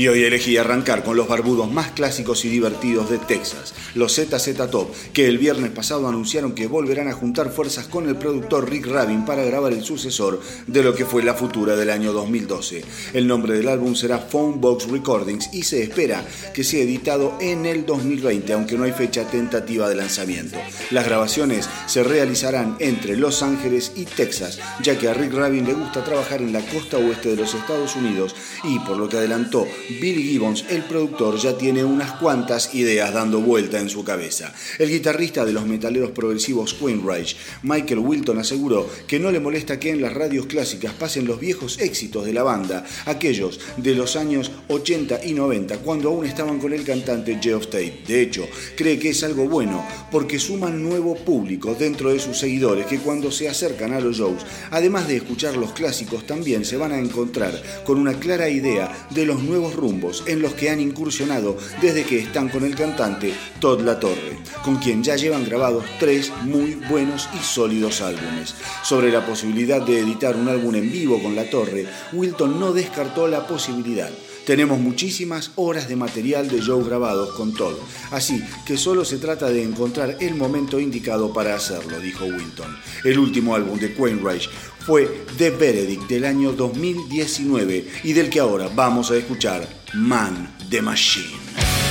Y hoy elegí arrancar con los barbudos más clásicos y divertidos de Texas, los ZZ Top, que el viernes pasado anunciaron que volverán a juntar fuerzas con el productor Rick Rabin para grabar el sucesor de lo que fue la futura del año 2012. El nombre del álbum será Phone Box Recordings y se espera que sea editado en el 2020, aunque no hay fecha tentativa de lanzamiento. Las grabaciones se realizarán entre Los Ángeles y Texas, ya que a Rick Rabin le gusta trabajar en la costa oeste de los Estados Unidos y por lo que adelantó Billy Gibbons, el productor, ya tiene unas cuantas ideas dando vuelta en su cabeza. El guitarrista de los metaleros progresivos Queenrage, Michael Wilton, aseguró que no le molesta que en las radios clásicas pasen los viejos éxitos de la banda, aquellos de los años 80 y 90, cuando aún estaban con el cantante Geoff Tate. De hecho, cree que es algo bueno porque suman nuevo público dentro de sus seguidores que cuando se acercan a los shows, además de escuchar los clásicos, también se van a encontrar con una clara idea de los nuevos rumbos en los que han incursionado desde que están con el cantante Todd La Torre, con quien ya llevan grabados tres muy buenos y sólidos álbumes. Sobre la posibilidad de editar un álbum en vivo con La Torre, Wilton no descartó la posibilidad. Tenemos muchísimas horas de material de show grabados con Todd, así que solo se trata de encontrar el momento indicado para hacerlo, dijo Wilton. El último álbum de Quainrage fue The Verdict del año 2019 y del que ahora vamos a escuchar Man the Machine.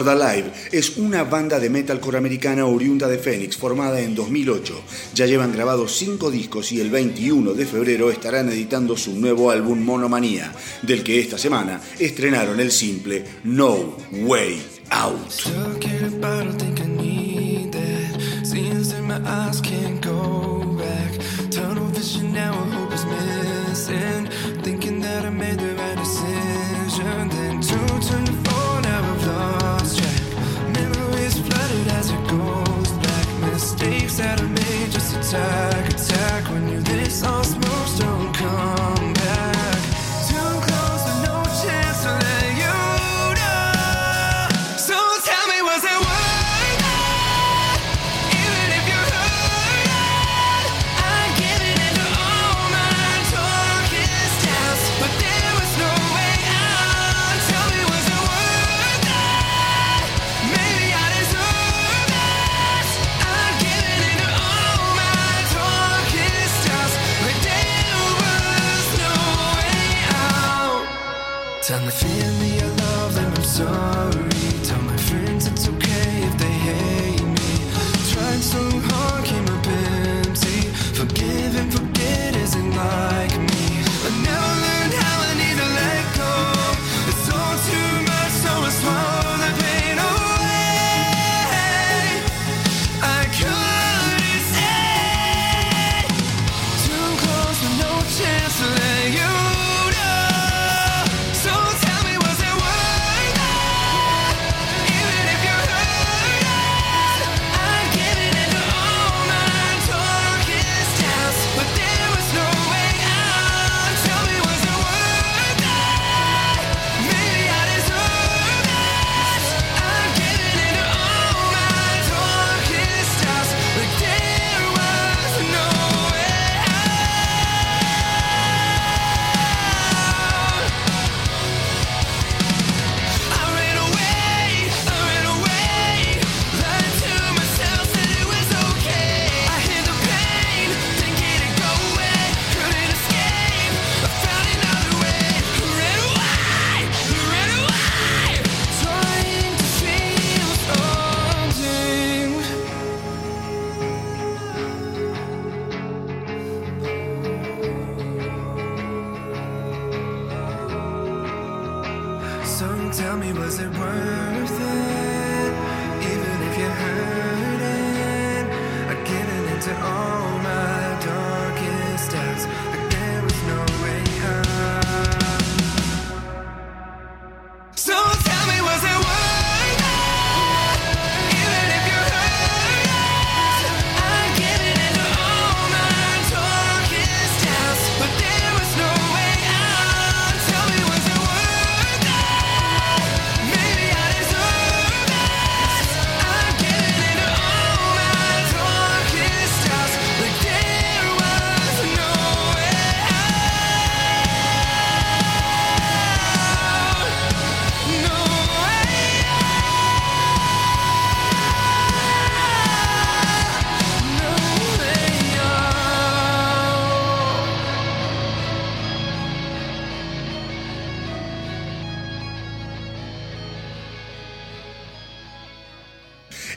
World Alive es una banda de metalcore americana oriunda de Phoenix formada en 2008. Ya llevan grabados 5 discos y el 21 de febrero estarán editando su nuevo álbum Monomanía, del que esta semana estrenaron el simple No Way Out.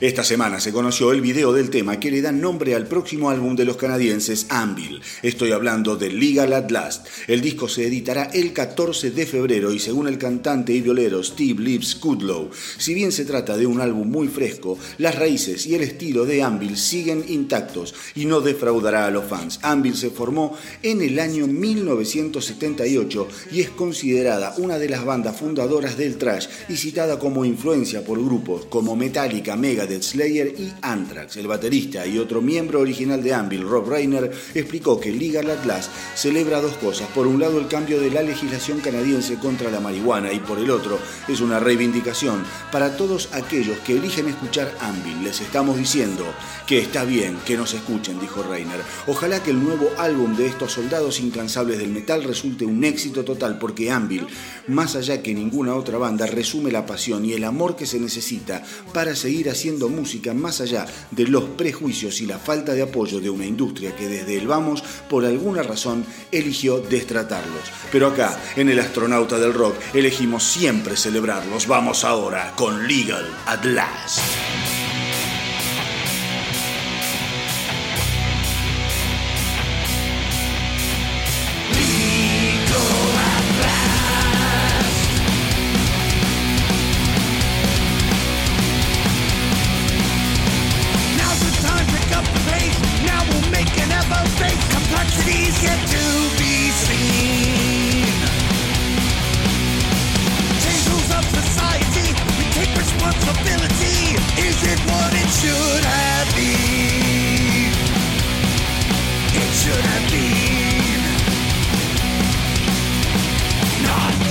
Esta semana se conoció el video del tema que le da nombre al próximo álbum de los canadienses Anvil. Estoy hablando de Legal at Last. El disco se editará el 14 de febrero y según el cantante y violero Steve Lips Kudlow, si bien se trata de un álbum muy fresco, las raíces y el estilo de Anvil siguen intactos y no defraudará a los fans. Anvil se formó en el año 1978 y es considerada una de las bandas fundadoras del thrash y citada como influencia por grupos como Metallica, Megadeth, Slayer y Anthrax. El baterista y otro miembro original de Anvil, Rob Reiner, explicó que Legal at Last celebra dos cosas. Por un lado, el cambio de la legislación canadiense contra la marihuana y por el otro, es una reivindicación para todos aquellos que eligen escuchar Anvil. Les estamos diciendo que está bien que nos escuchen, dijo Reiner. Ojalá que el nuevo álbum de estos soldados incansables del metal resulte un éxito total porque Anvil, más allá que ninguna otra banda, resume la pasión y el amor que se necesita para seguir haciendo música más allá de los prejuicios y la falta de apoyo de una industria que desde el vamos, por alguna razón, eligió destratarlos. Pero acá, en el astronauta del rock, elegimos siempre celebrarlos. Vamos ahora con Legal at Last. Have been. Not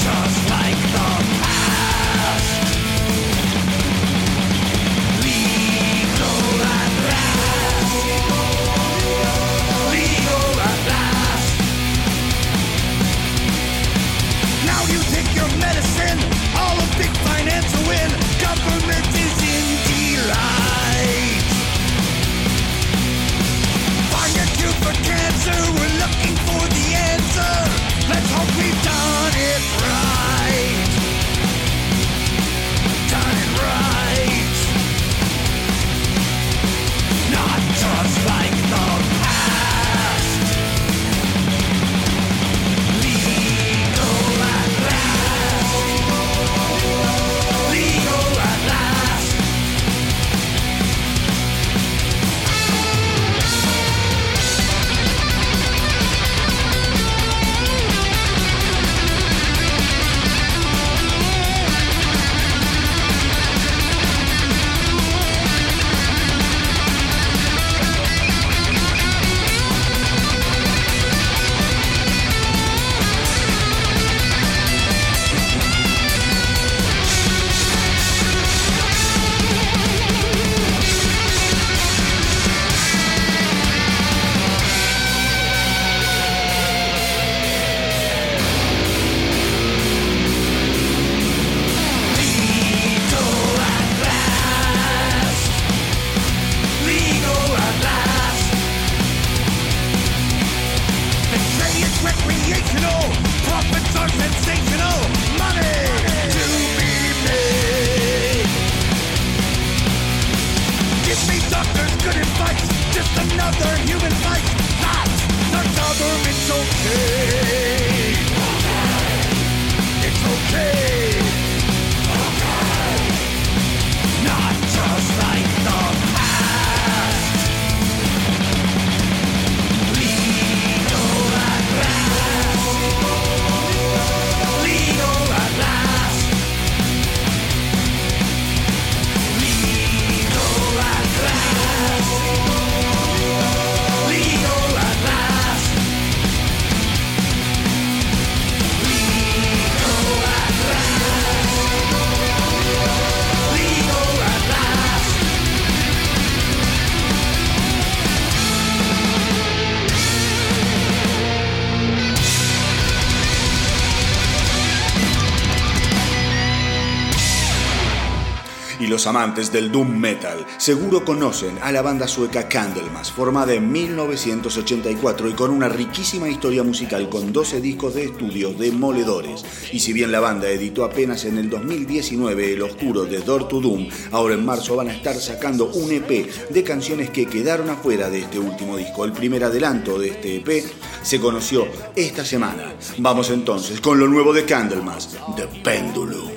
amantes del doom metal seguro conocen a la banda sueca Candlemas, formada en 1984 y con una riquísima historia musical con 12 discos de estudio demoledores. Y si bien la banda editó apenas en el 2019 El Oscuro de Door to Doom, ahora en marzo van a estar sacando un EP de canciones que quedaron afuera de este último disco. El primer adelanto de este EP se conoció esta semana. Vamos entonces con lo nuevo de Candlemas, The Pendulum.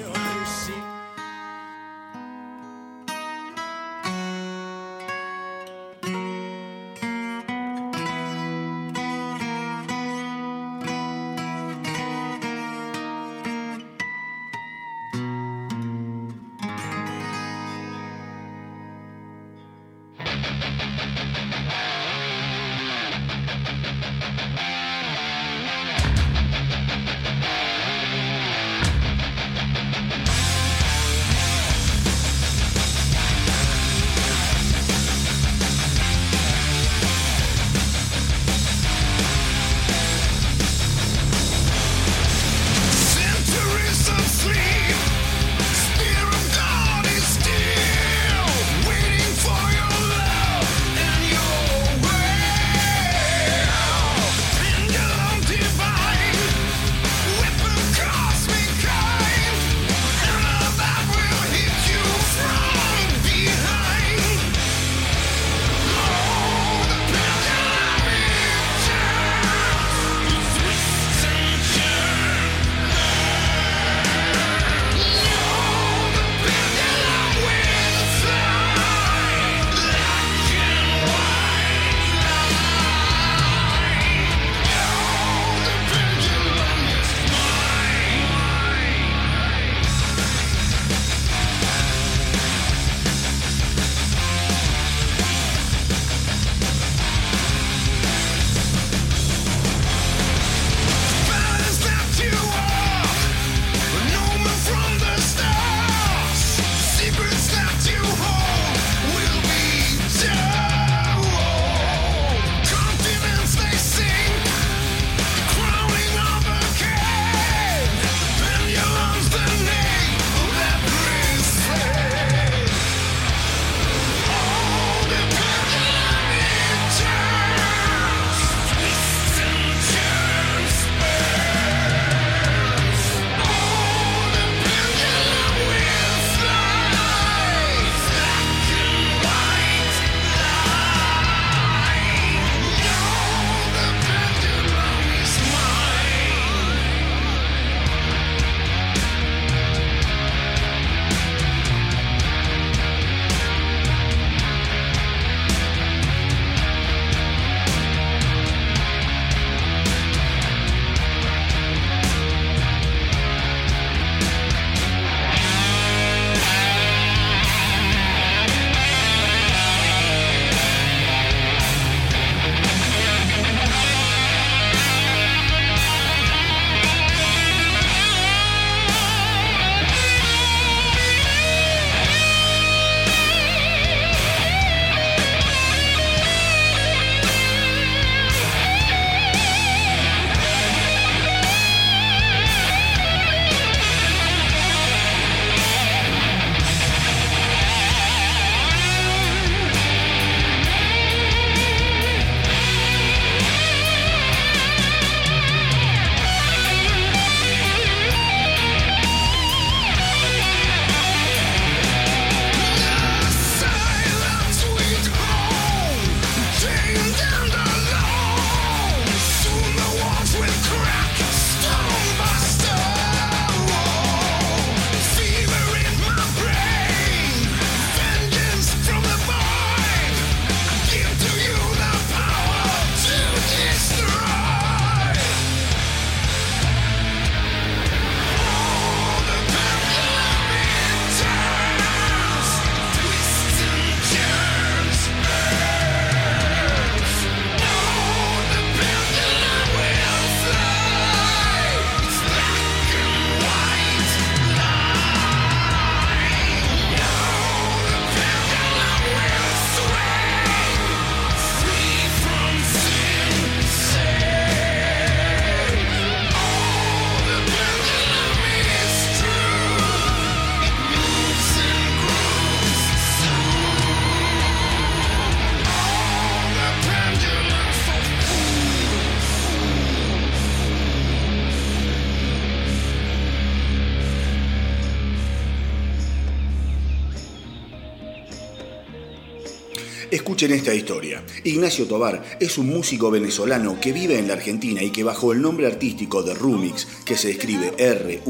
Escuchen esta historia. Ignacio Tobar es un músico venezolano que vive en la Argentina y que bajo el nombre artístico de Rumix, que se escribe R-U-M-M-Y-H-X,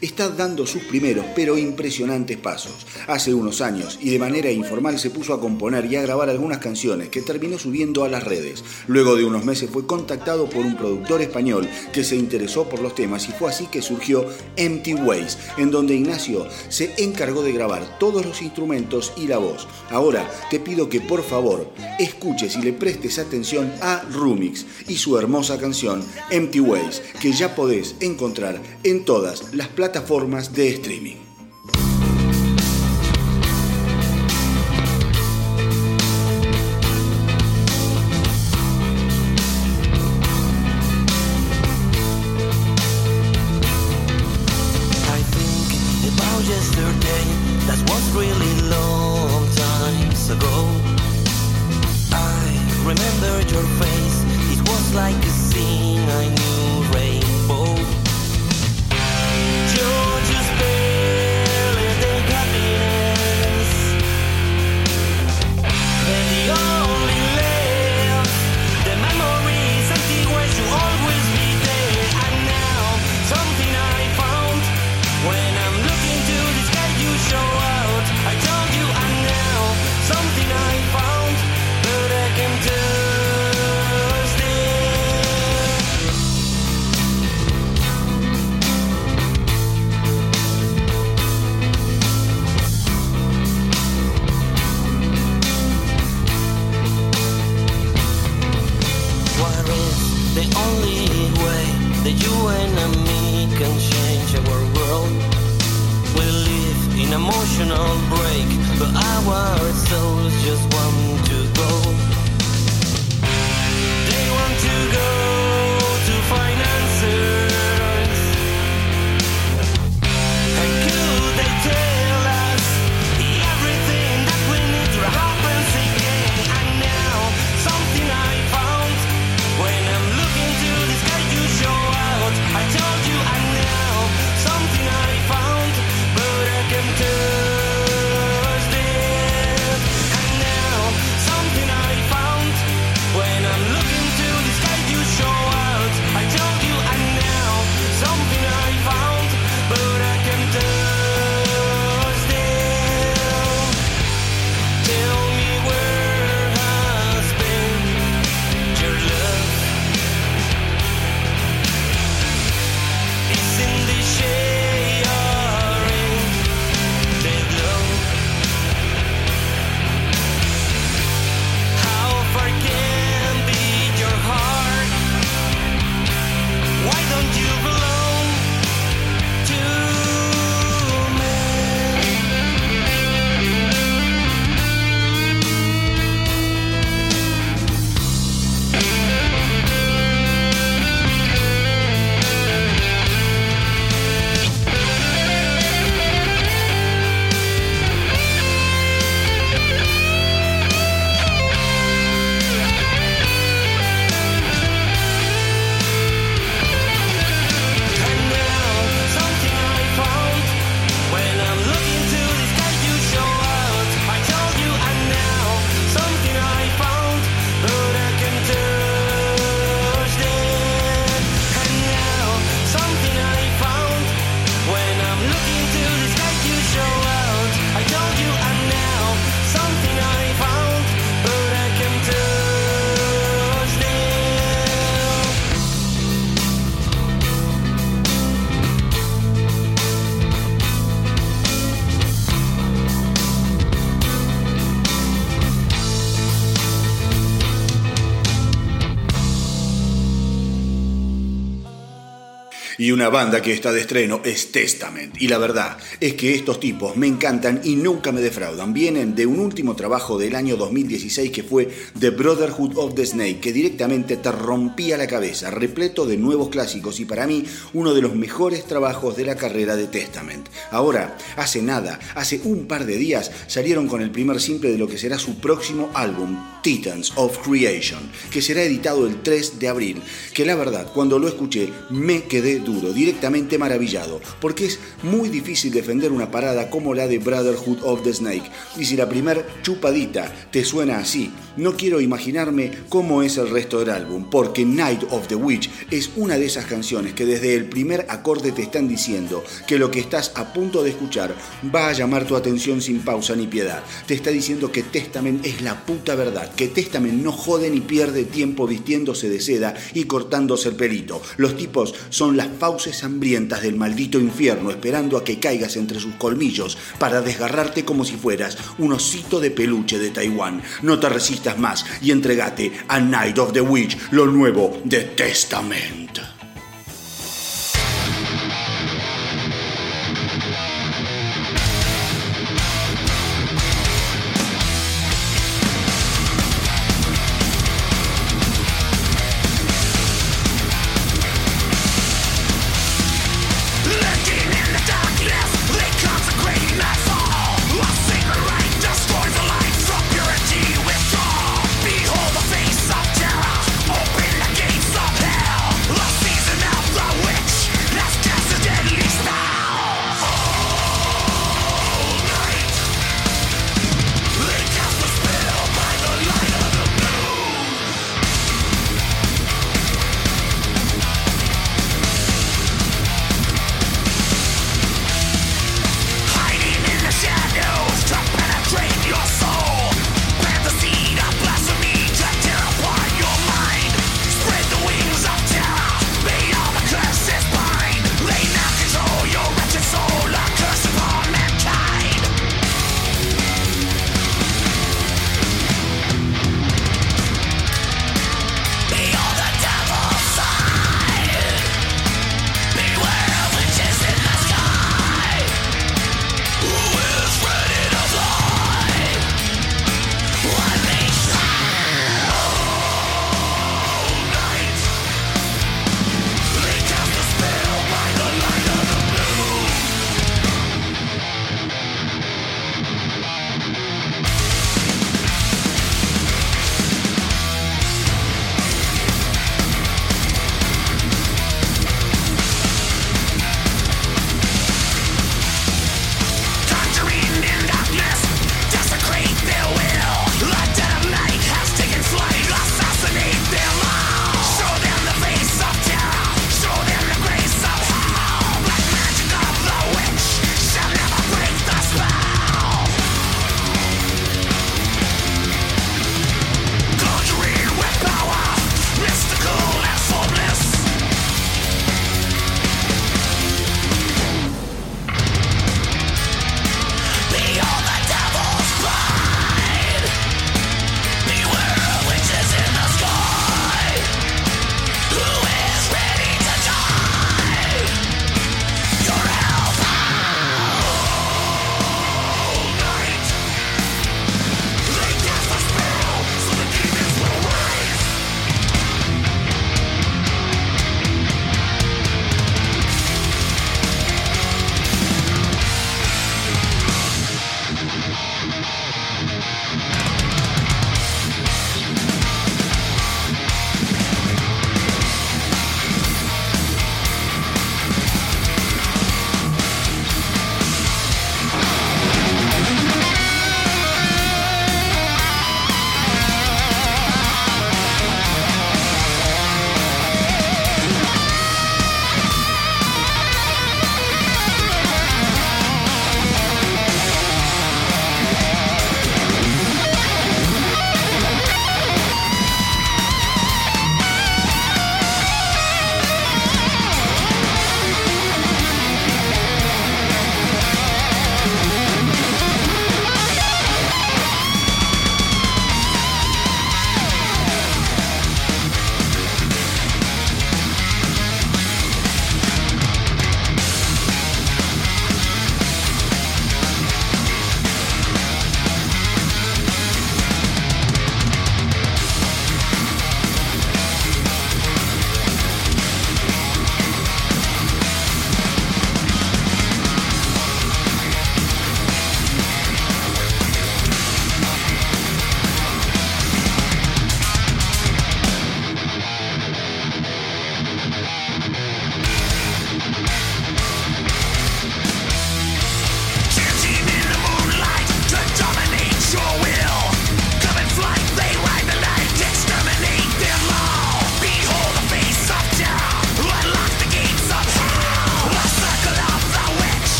está dando sus primeros pero impresionantes pasos. Hace unos años y de manera informal se puso a componer y a grabar algunas canciones que terminó subiendo a las redes. Luego de unos meses fue contactado por un productor español que se interesó por los temas y fue así que surgió Empty Ways, en donde Ignacio se encargó de grabar todos los instrumentos y la voz. Ahora te pido que por favor escuches y le prestes atención a Rumix y su hermosa canción Empty Ways, que ya podés encontrar en todas las plataformas de streaming. Una banda que está de estreno es Testament. Y la verdad es que estos tipos me encantan y nunca me defraudan. Vienen de un último trabajo del año 2016 que fue The Brotherhood of the Snake, que directamente te rompía la cabeza, repleto de nuevos clásicos y para mí uno de los mejores trabajos de la carrera de Testament. Ahora, hace nada, hace un par de días, salieron con el primer simple de lo que será su próximo álbum, Titans of Creation, que será editado el 3 de abril, que la verdad, cuando lo escuché, me quedé duro, directamente maravillado, porque es muy difícil defender una parada como la de Brotherhood of the Snake. Y si la primer chupadita te suena así, no quiero imaginarme cómo es el resto del álbum, porque Night of the Witch es una de esas canciones que desde el primer acorde te están diciendo que lo que estás a punto de escuchar va a llamar tu atención sin pausa ni piedad. Te está diciendo que Testament es la puta verdad, que Testament no jode ni pierde tiempo vistiéndose de seda y cortándose el pelito. Los tipos son las hambrientas del maldito infierno esperando a que caigas entre sus colmillos para desgarrarte como si fueras un osito de peluche de Taiwán. No te resistas más y entregate a Night of the Witch, lo nuevo de Testament.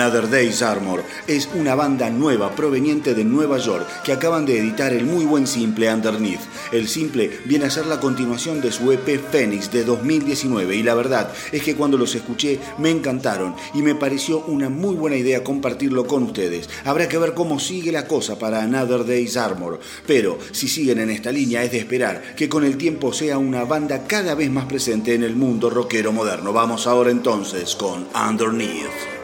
Another Day's Armor es una banda nueva proveniente de Nueva York que acaban de editar el muy buen simple Underneath. El simple viene a ser la continuación de su EP Phoenix de 2019 y la verdad es que cuando los escuché me encantaron y me pareció una muy buena idea compartirlo con ustedes. Habrá que ver cómo sigue la cosa para Another Day's Armor, pero si siguen en esta línea es de esperar que con el tiempo sea una banda cada vez más presente en el mundo rockero moderno. Vamos ahora entonces con Underneath.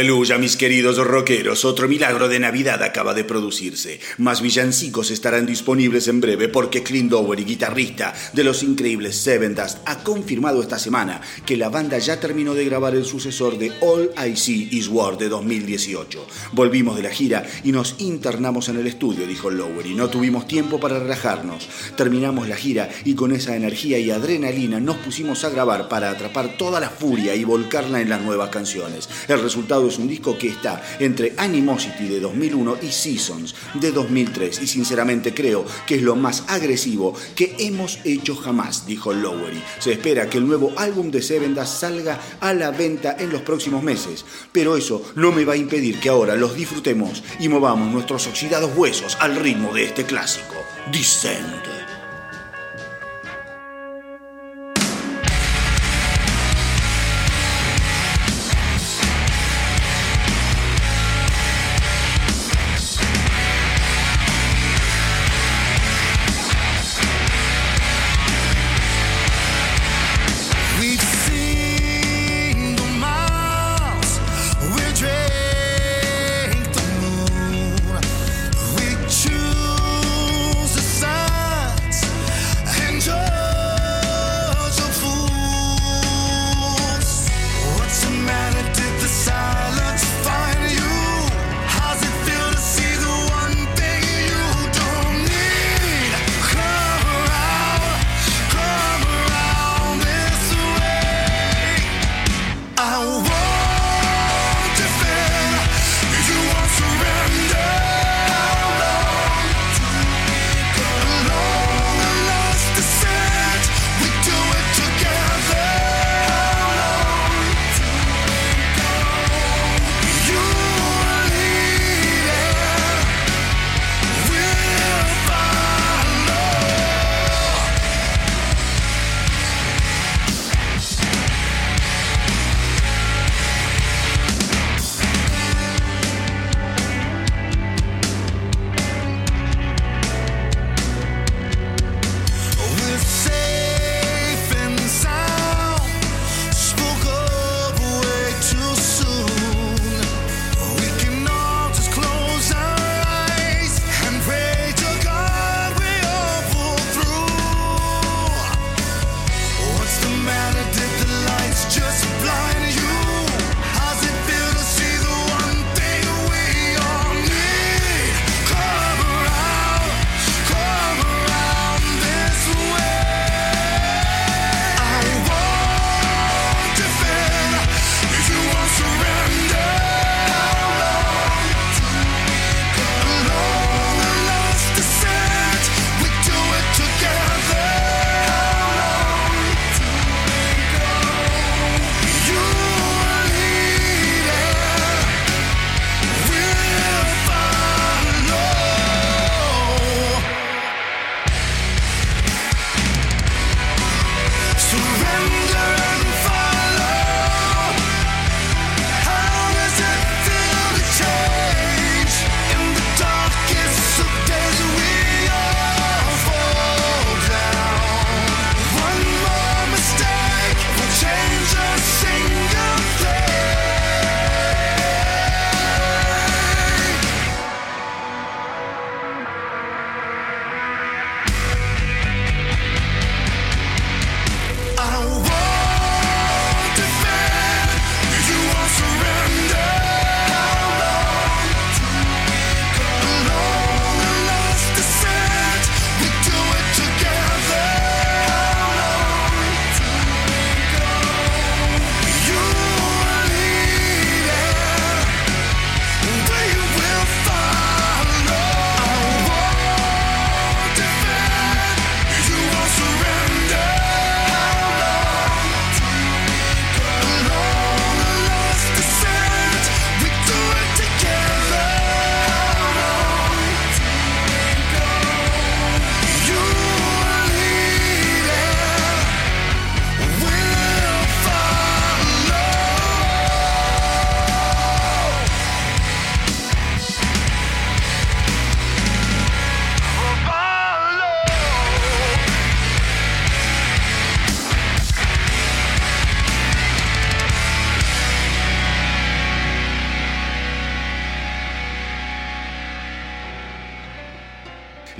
Aleluya, mis queridos rockeros, otro milagro de Navidad acaba de producirse. Más villancicos estarán disponibles en breve porque Clint Dowery, guitarrista de los increíbles Seven Dust, ha confirmado esta semana que la banda ya terminó de grabar el sucesor de All I See Is War de 2018. Volvimos de la gira y nos internamos en el estudio, dijo Lowery. No tuvimos tiempo para relajarnos. Terminamos la gira y con esa energía y adrenalina nos pusimos a grabar para atrapar toda la furia y volcarla en las nuevas canciones. El resultado es un disco que está entre Animosity de 2001 y Seasons de 2003 y sinceramente creo que es lo más agresivo que hemos hecho jamás, dijo Lowery. Se espera que el nuevo álbum de Seven salga a la venta en los próximos meses, pero eso no me va a impedir que ahora los disfrutemos y movamos nuestros oxidados huesos al ritmo de este clásico, Descend.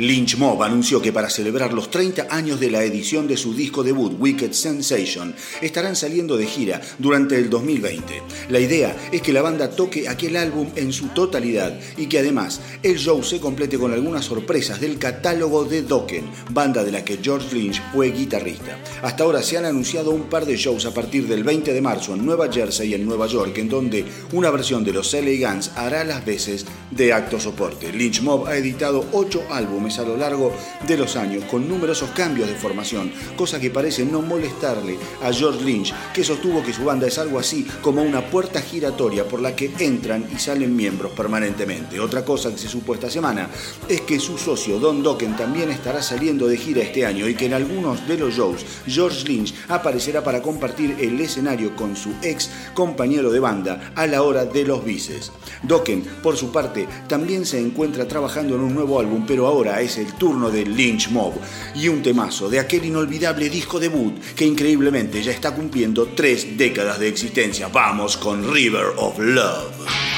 Li. Lynch Mob anunció que para celebrar los 30 años de la edición de su disco debut Wicked Sensation, estarán saliendo de gira durante el 2020. La idea es que la banda toque aquel álbum en su totalidad y que además el show se complete con algunas sorpresas del catálogo de Dokken, banda de la que George Lynch fue guitarrista. Hasta ahora se han anunciado un par de shows a partir del 20 de marzo en Nueva Jersey y en Nueva York, en donde una versión de los LA Guns hará las veces de acto soporte. Lynch Mob ha editado 8 álbumes a lo largo de los años con numerosos cambios de formación, cosa que parece no molestarle a George Lynch, que sostuvo que su banda es algo así como una puerta giratoria por la que entran y salen miembros permanentemente. Otra cosa que se supo esta semana es que su socio Don Dokken también estará saliendo de gira este año y que en algunos de los shows George Lynch aparecerá para compartir el escenario con su ex compañero de banda a la hora de los bices. Dokken, por su parte, también se encuentra trabajando en un nuevo álbum, pero ahora es el turno de Lynch Mob y un temazo de aquel inolvidable disco debut que increíblemente ya está cumpliendo tres décadas de existencia. Vamos con River of Love.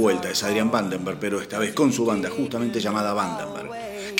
Vuelta es Adrian Vandenberg, pero esta vez con su banda justamente llamada Vandenberg,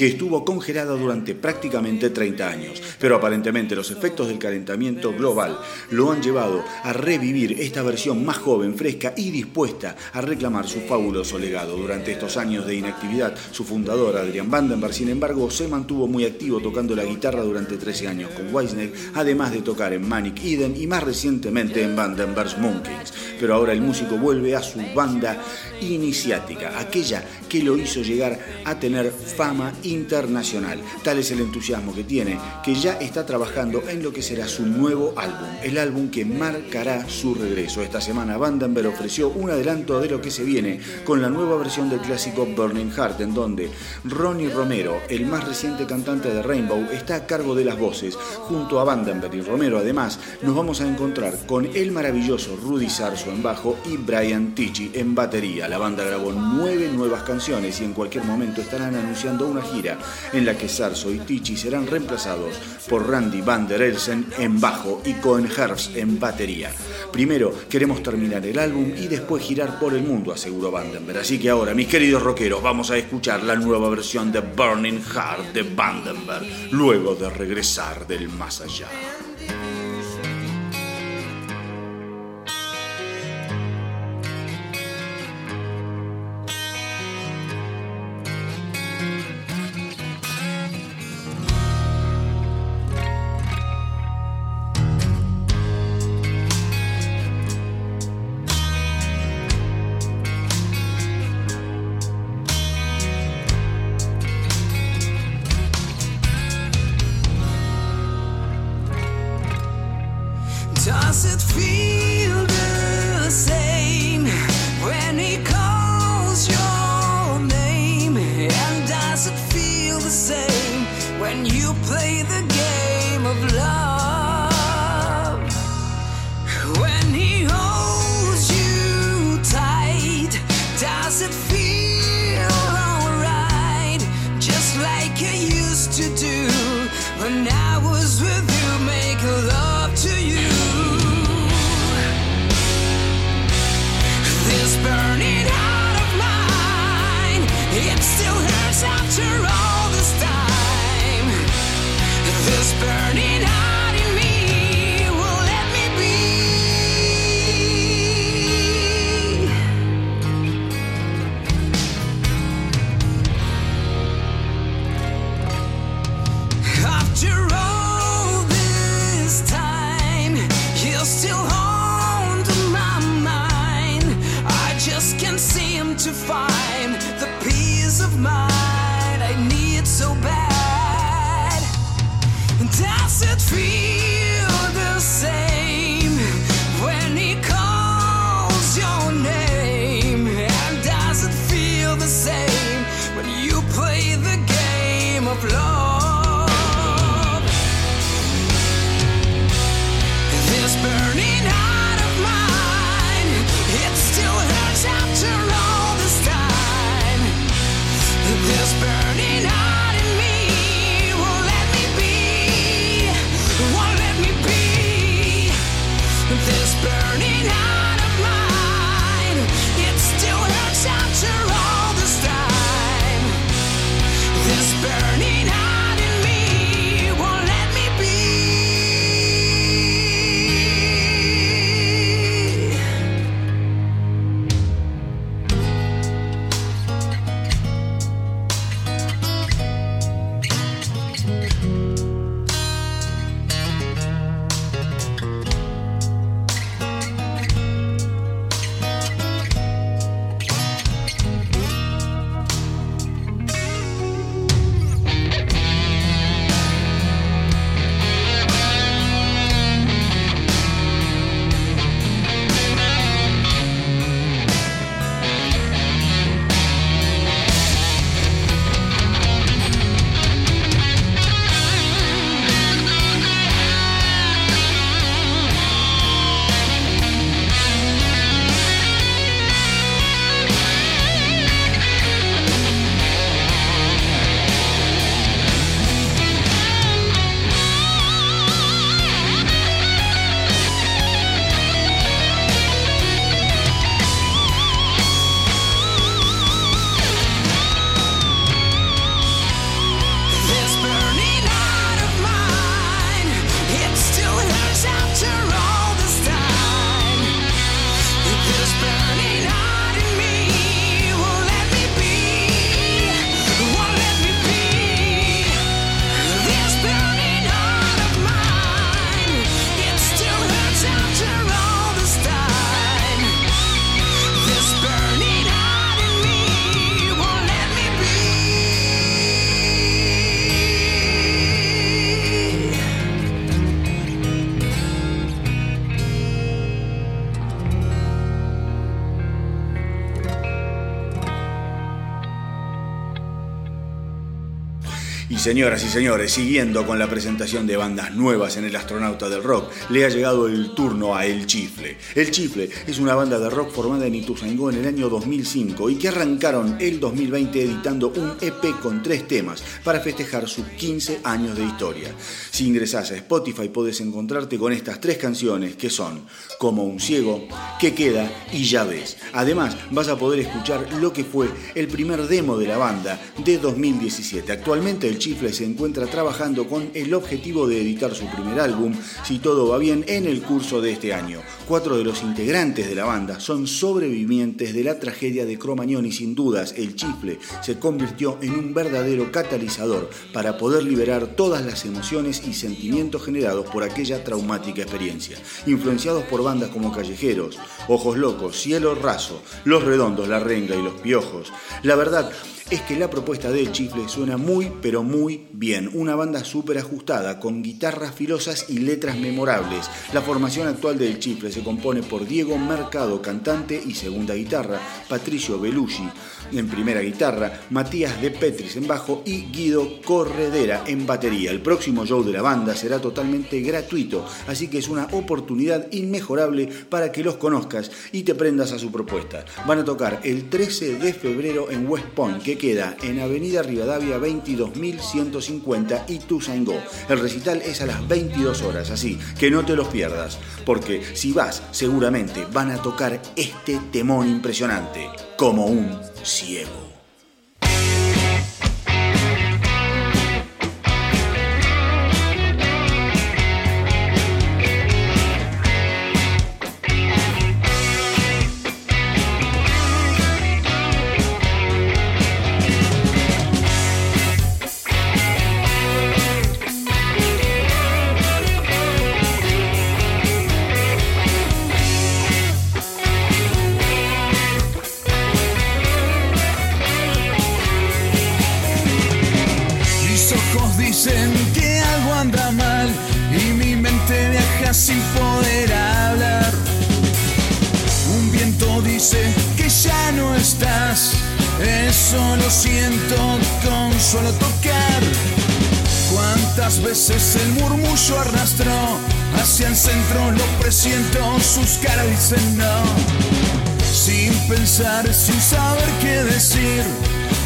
que estuvo congelada durante prácticamente 30 años. Pero aparentemente los efectos del calentamiento global lo han llevado a revivir esta versión más joven, fresca y dispuesta a reclamar su fabuloso legado. Durante estos años de inactividad, su fundador, Adrian Vandenberg, sin embargo, se mantuvo muy activo tocando la guitarra durante 13 años con Whitesnake, además de tocar en Manic Eden y más recientemente en Vandenberg's Monkeys. Pero ahora el músico vuelve a su banda iniciática, aquella que lo hizo llegar a tener fama internacional. Tal es el entusiasmo que tiene, que ya está trabajando en lo que será su nuevo álbum, el álbum que marcará su regreso. Esta semana Vandenberg ofreció un adelanto de lo que se viene con la nueva versión del clásico Burning Heart, en donde Ronnie Romero, el más reciente cantante de Rainbow, está a cargo de las voces. Junto a Vandenberg y Romero, además, nos vamos a encontrar con el maravilloso Rudy Sarso en bajo y Brian Tichy en batería. La banda grabó nueve nuevas canciones y en cualquier momento estarán anunciando una gira en la que Sarso y Tichy serán reemplazados por Randy Van der Elsen en bajo y Cohen Herbst en batería. Primero queremos terminar el álbum y después girar por el mundo, aseguró Vandenberg. Así que ahora, mis queridos rockeros, vamos a escuchar la nueva versión de Burning Heart de Vandenberg, luego de regresar del más allá. Señoras y señores, siguiendo con la presentación de bandas nuevas en el Astronauta del Rock, le ha llegado el turno a El Chifle. El Chifle es una banda de rock formada en Ituzaingó en el año 2005 y que arrancaron el 2020 editando un EP con tres temas para festejar sus 15 años de historia. Si ingresas a Spotify puedes encontrarte con estas tres canciones que son Como un ciego, Que queda y Ya ves. Además vas a poder escuchar lo que fue el primer demo de la banda de 2017. Actualmente el Chifle se encuentra trabajando con el objetivo de editar su primer álbum, si todo va bien, en el curso de este año. Cuatro de los integrantes de la banda son sobrevivientes de la tragedia de Cromañón y sin dudas el Chifle se convirtió en un verdadero catalizador para poder liberar todas las emociones y sentimientos generados por aquella traumática experiencia. Influenciados por bandas como Callejeros, Ojos Locos, Cielo Raso, Los Redondos, La Renga y Los Piojos, la verdad es que la propuesta del Chifle suena muy pero muy bien. Una banda súper ajustada, con guitarras filosas y letras memorables. La formación actual del Chifle se compone por Diego Mercado, cantante y segunda guitarra, Patricio Belushi en primera guitarra, Matías de Petris en bajo y Guido Corredera en batería. El próximo show de la banda será totalmente gratuito, así que es una oportunidad inmejorable para que los conozcas y te prendas a su propuesta. Van a tocar el 13 de febrero en West Point, que queda en Avenida Rivadavia 22150 y Tuzaingó. El recital es a las 22 horas, así que no te los pierdas, porque si vas, seguramente van a tocar este temón impresionante, como un ciego. Veces el murmullo arrastró hacia el centro, lo presiento, sus caras dicen no. Sin pensar, sin saber qué decir,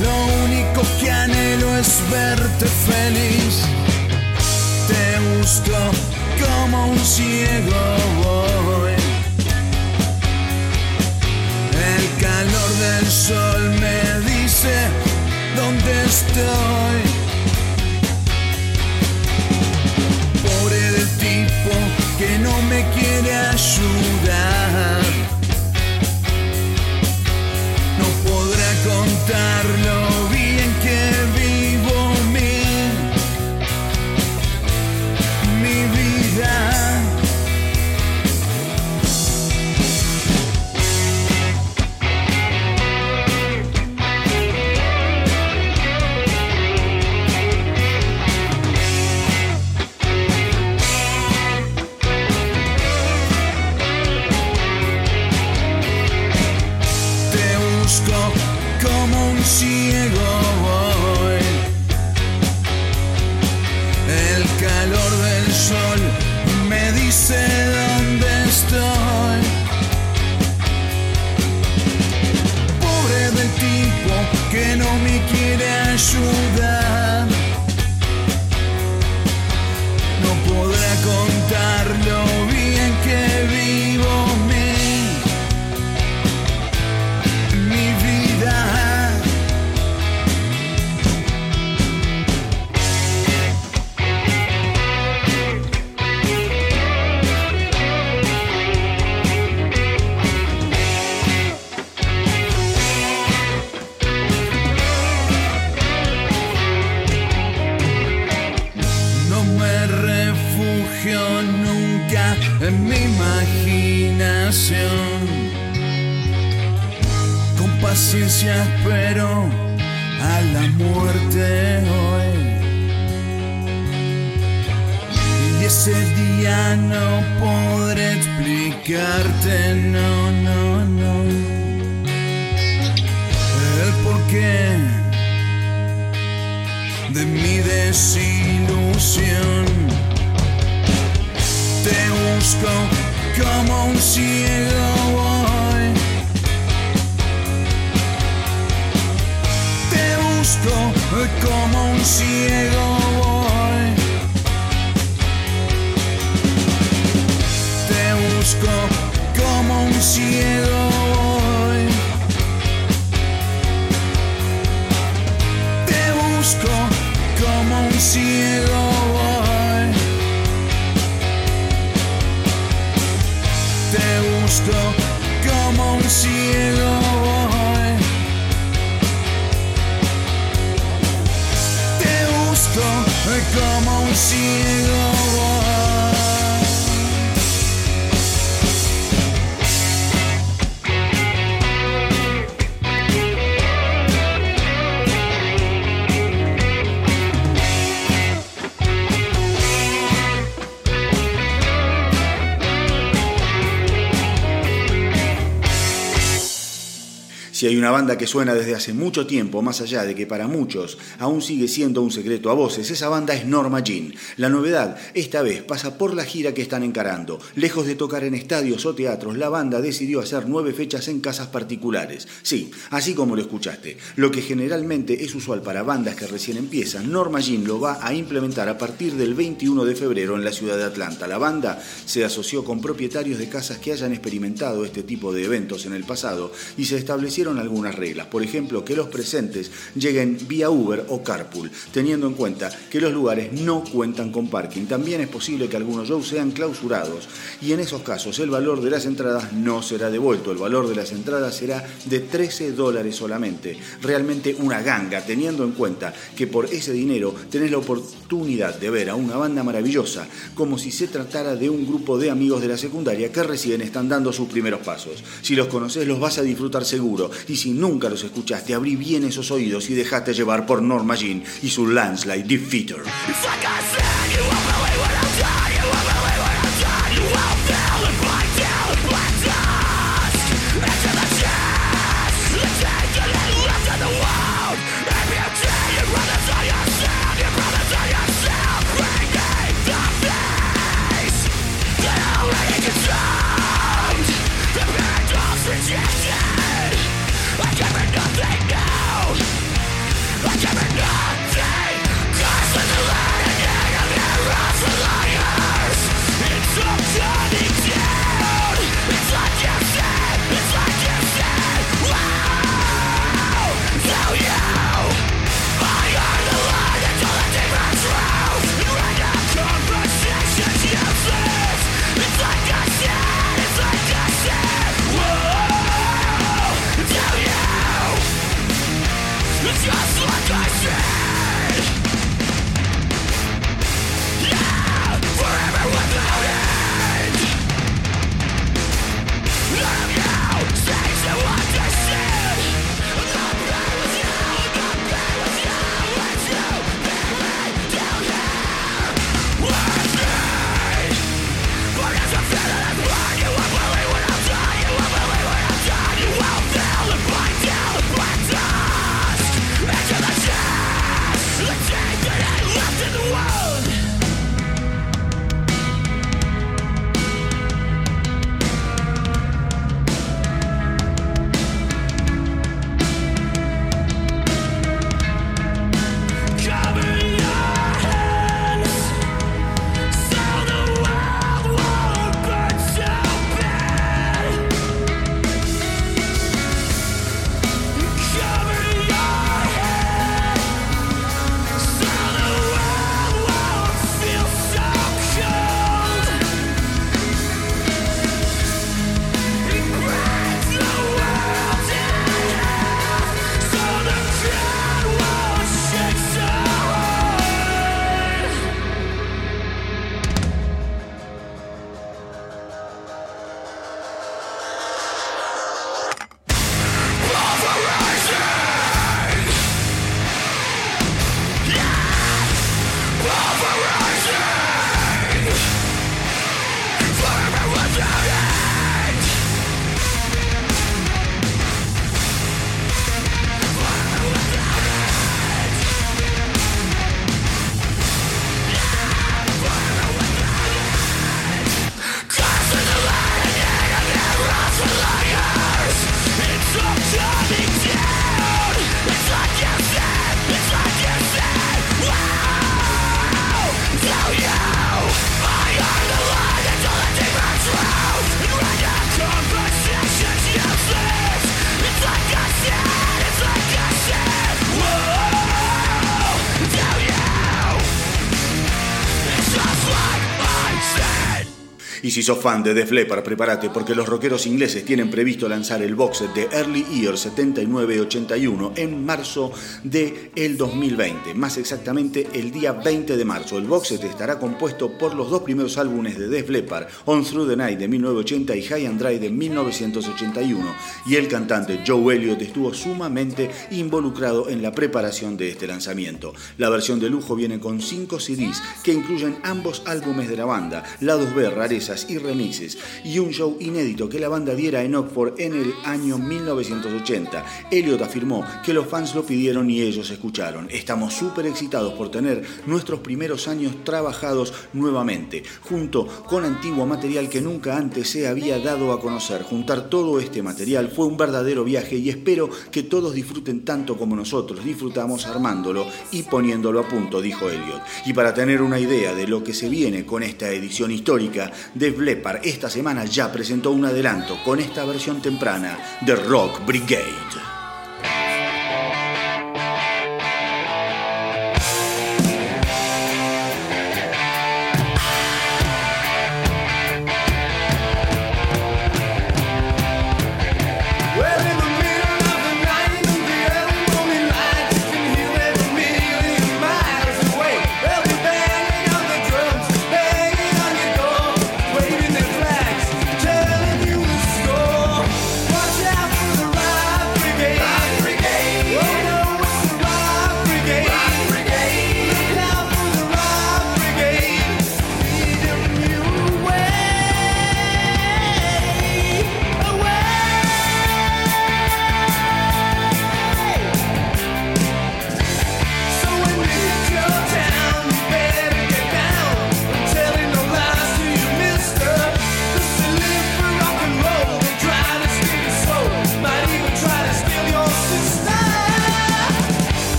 lo único que anhelo es verte feliz. Te busco como un ciego voy. El calor del sol me dice dónde estoy. Que no me quiere ayudar. No podrá contar que no me quiere ayudar. Banda que suena desde hace mucho tiempo, más allá de que para muchos aún sigue siendo un secreto a voces, esa banda es Norma Jean. La novedad esta vez pasa por la gira que están encarando. Lejos de tocar en estadios o teatros, la banda decidió hacer nueve fechas en casas particulares. Sí, así como lo escuchaste. Lo que generalmente es usual para bandas que recién empiezan, Norma Jean lo va a implementar a partir del 21 de febrero en la ciudad de Atlanta. La banda se asoció con propietarios de casas que hayan experimentado este tipo de eventos en el pasado y se establecieron algunas reglas. Por ejemplo, que los presentes lleguen vía Uber o carpool, teniendo en cuenta que los lugares no cuentan con parking. También es posible que algunos shows sean clausurados y en esos casos el valor de las entradas no será devuelto. El valor de las entradas será de 13 dólares solamente. Realmente una ganga, teniendo en cuenta que por ese dinero tenés la oportunidad de ver a una banda maravillosa, como si se tratara de un grupo de amigos de la secundaria que recién están dando sus primeros pasos. Si los conoces los vas a disfrutar seguro y si nunca los escuchaste, abrí bien esos oídos y dejate llevar por Norma Jean y su Landslide Defeater. Y si sos fan de Def Leppard, prepárate porque los rockeros ingleses tienen previsto lanzar el box set de Early Year 79-81 en marzo de el 2020, más exactamente el día 20 de marzo. El box set estará compuesto por los dos primeros álbumes de Def Leppard, On Through the Night de 1980 y High and Dry de 1981, y el cantante Joe Elliott estuvo sumamente involucrado en la preparación de este lanzamiento. La versión de lujo viene con 5 CDs que incluyen ambos álbumes de la banda, lados B, rarezas y remixes, y un show inédito que la banda diera en Oxford en el año 1980. Elliot afirmó que los fans lo pidieron y ellos escucharon. Estamos súper excitados por tener nuestros primeros años trabajados nuevamente, junto con antiguo material que nunca antes se había dado a conocer. Juntar todo este material fue un verdadero viaje y espero que todos disfruten tanto como nosotros disfrutamos armándolo y poniéndolo a punto, dijo Elliot. Y para tener una idea de lo que se viene con esta edición histórica, Def Leppard esta semana ya presentó un adelanto con esta versión temprana de Rock Brigade.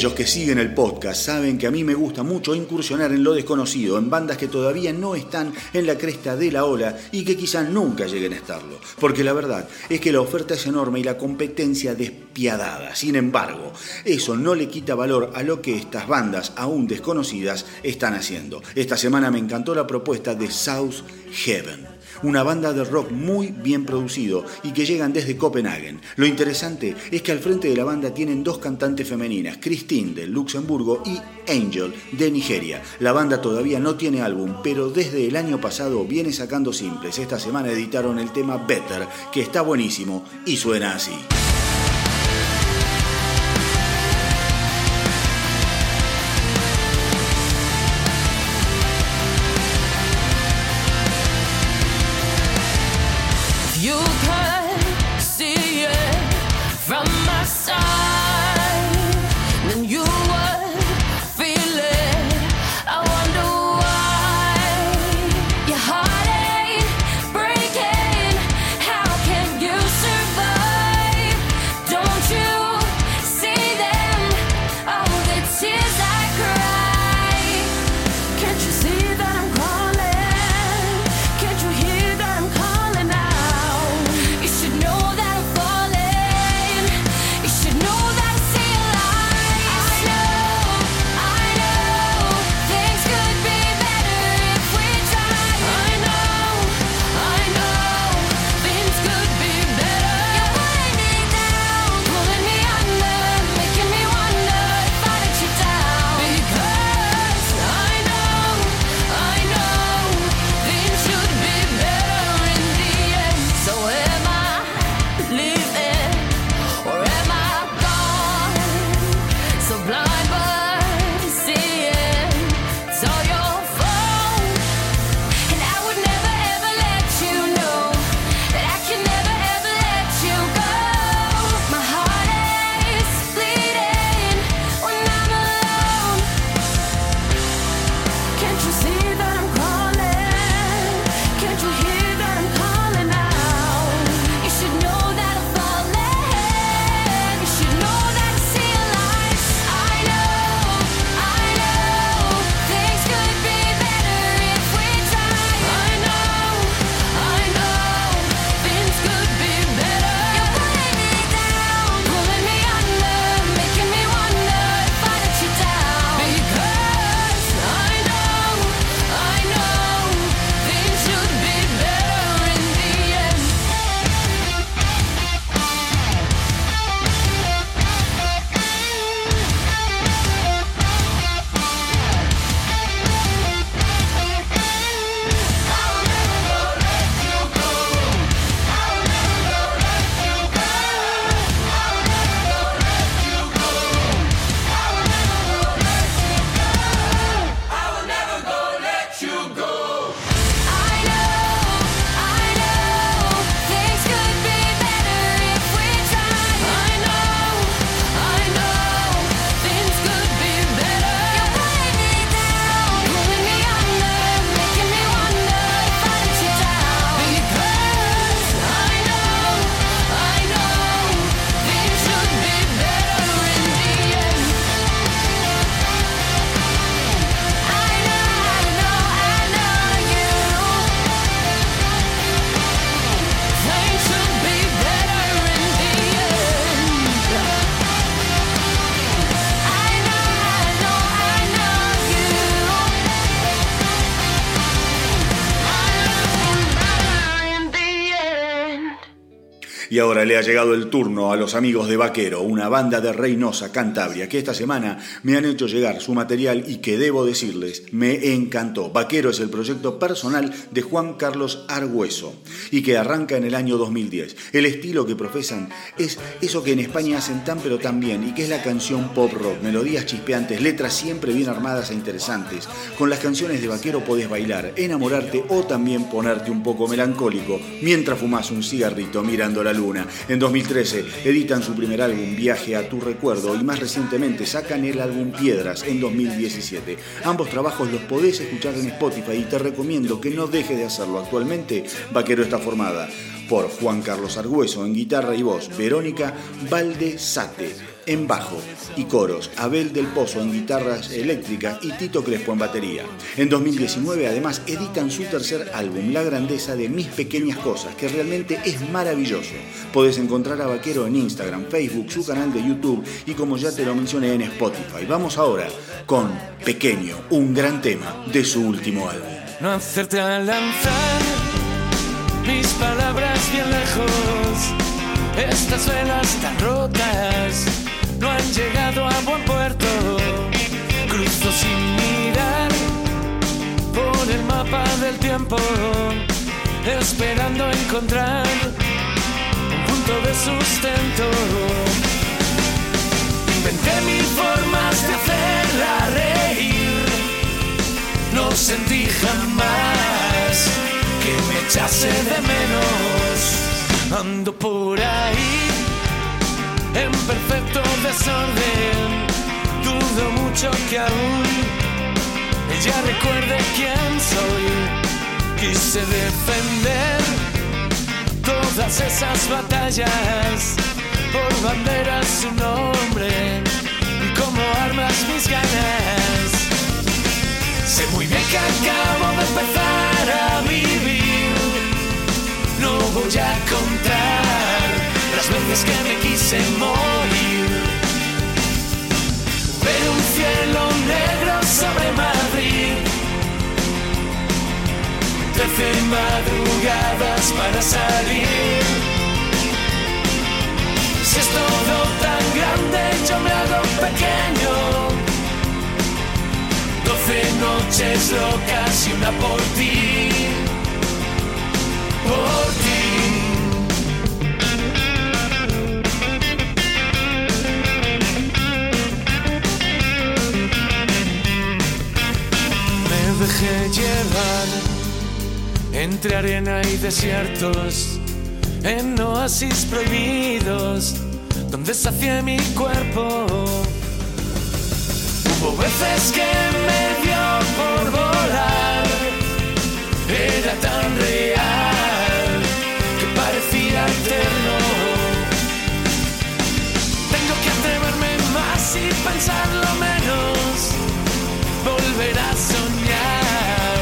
Aquellos que siguen el podcast saben que a mí me gusta mucho incursionar en lo desconocido, en bandas que todavía no están en la cresta de la ola y que quizás nunca lleguen a estarlo. Porque la verdad es que la oferta es enorme y la competencia despiadada. Sin embargo, eso no le quita valor a lo que estas bandas aún desconocidas están haciendo. Esta semana me encantó la propuesta de South Heaven una banda de rock muy bien producido y que llegan desde Copenhagen. Lo interesante es que al frente de la banda tienen dos cantantes femeninas, Christine de Luxemburgo y Angel de Nigeria. La banda todavía no tiene álbum, pero desde el año pasado viene sacando simples. Esta semana editaron el tema Better, que está buenísimo y suena así. Ahora le ha llegado el turno a los amigos de Vaquero, una banda de Reynosa, Cantabria, que esta semana me han hecho llegar su material y que debo decirles, me encantó. Vaquero es el proyecto personal de Juan Carlos Argüeso y que arranca en el año 2010. El estilo que profesan es eso que en España hacen tan pero tan bien y que es la canción pop rock, melodías chispeantes, letras siempre bien armadas e interesantes. Con las canciones de Vaquero podés bailar, enamorarte o también ponerte un poco melancólico mientras fumas un cigarrito mirando la En 2013 editan su primer álbum Viaje a tu recuerdo y más recientemente sacan el álbum Piedras en 2017. Ambos trabajos los podés escuchar en Spotify y te recomiendo que no dejes de hacerlo. Actualmente Vaquero está formada por Juan Carlos Argüeso en guitarra y voz, Verónica Valdesate en bajo y coros, Abel del Pozo en guitarras eléctricas y Tito Crespo en batería. En 2019 además editan su tercer álbum, La Grandeza de Mis Pequeñas Cosas, que realmente es maravilloso. Podés encontrar a Vaquero en Instagram, Facebook, su canal de YouTube y como ya te lo mencioné en Spotify. Vamos ahora con Pequeño, un gran tema de su último álbum. no hacerte lanzar mis palabras bien lejos. Estas velas tan rotas no han llegado a buen puerto. Cruzo sin mirar por el mapa del tiempo, esperando encontrar un punto de sustento. Inventé mil formas de hacerla reír. No sentí jamás que me echase de menos. Ando por ahí en perfecto desorden. Dudo mucho que aún ella recuerde quién soy. Quise defender todas esas batallas por banderas su nombre y como armas mis ganas. Sé muy bien que acabo de empezar a vivir. No voy a contar las veces que me quise morir. Ver un cielo negro sobre Madrid. Trece madrugadas para salir. Si es todo tan grande, yo me hago pequeño. Doce noches locas y una por ti. Por ti. Dejé llevar entre arena y desiertos, en oasis prohibidos, donde sacié mi cuerpo. Hubo veces que me dio por volar, era tan real que parecía eterno. Tengo que atreverme más y pensarlo menos, volver a soñar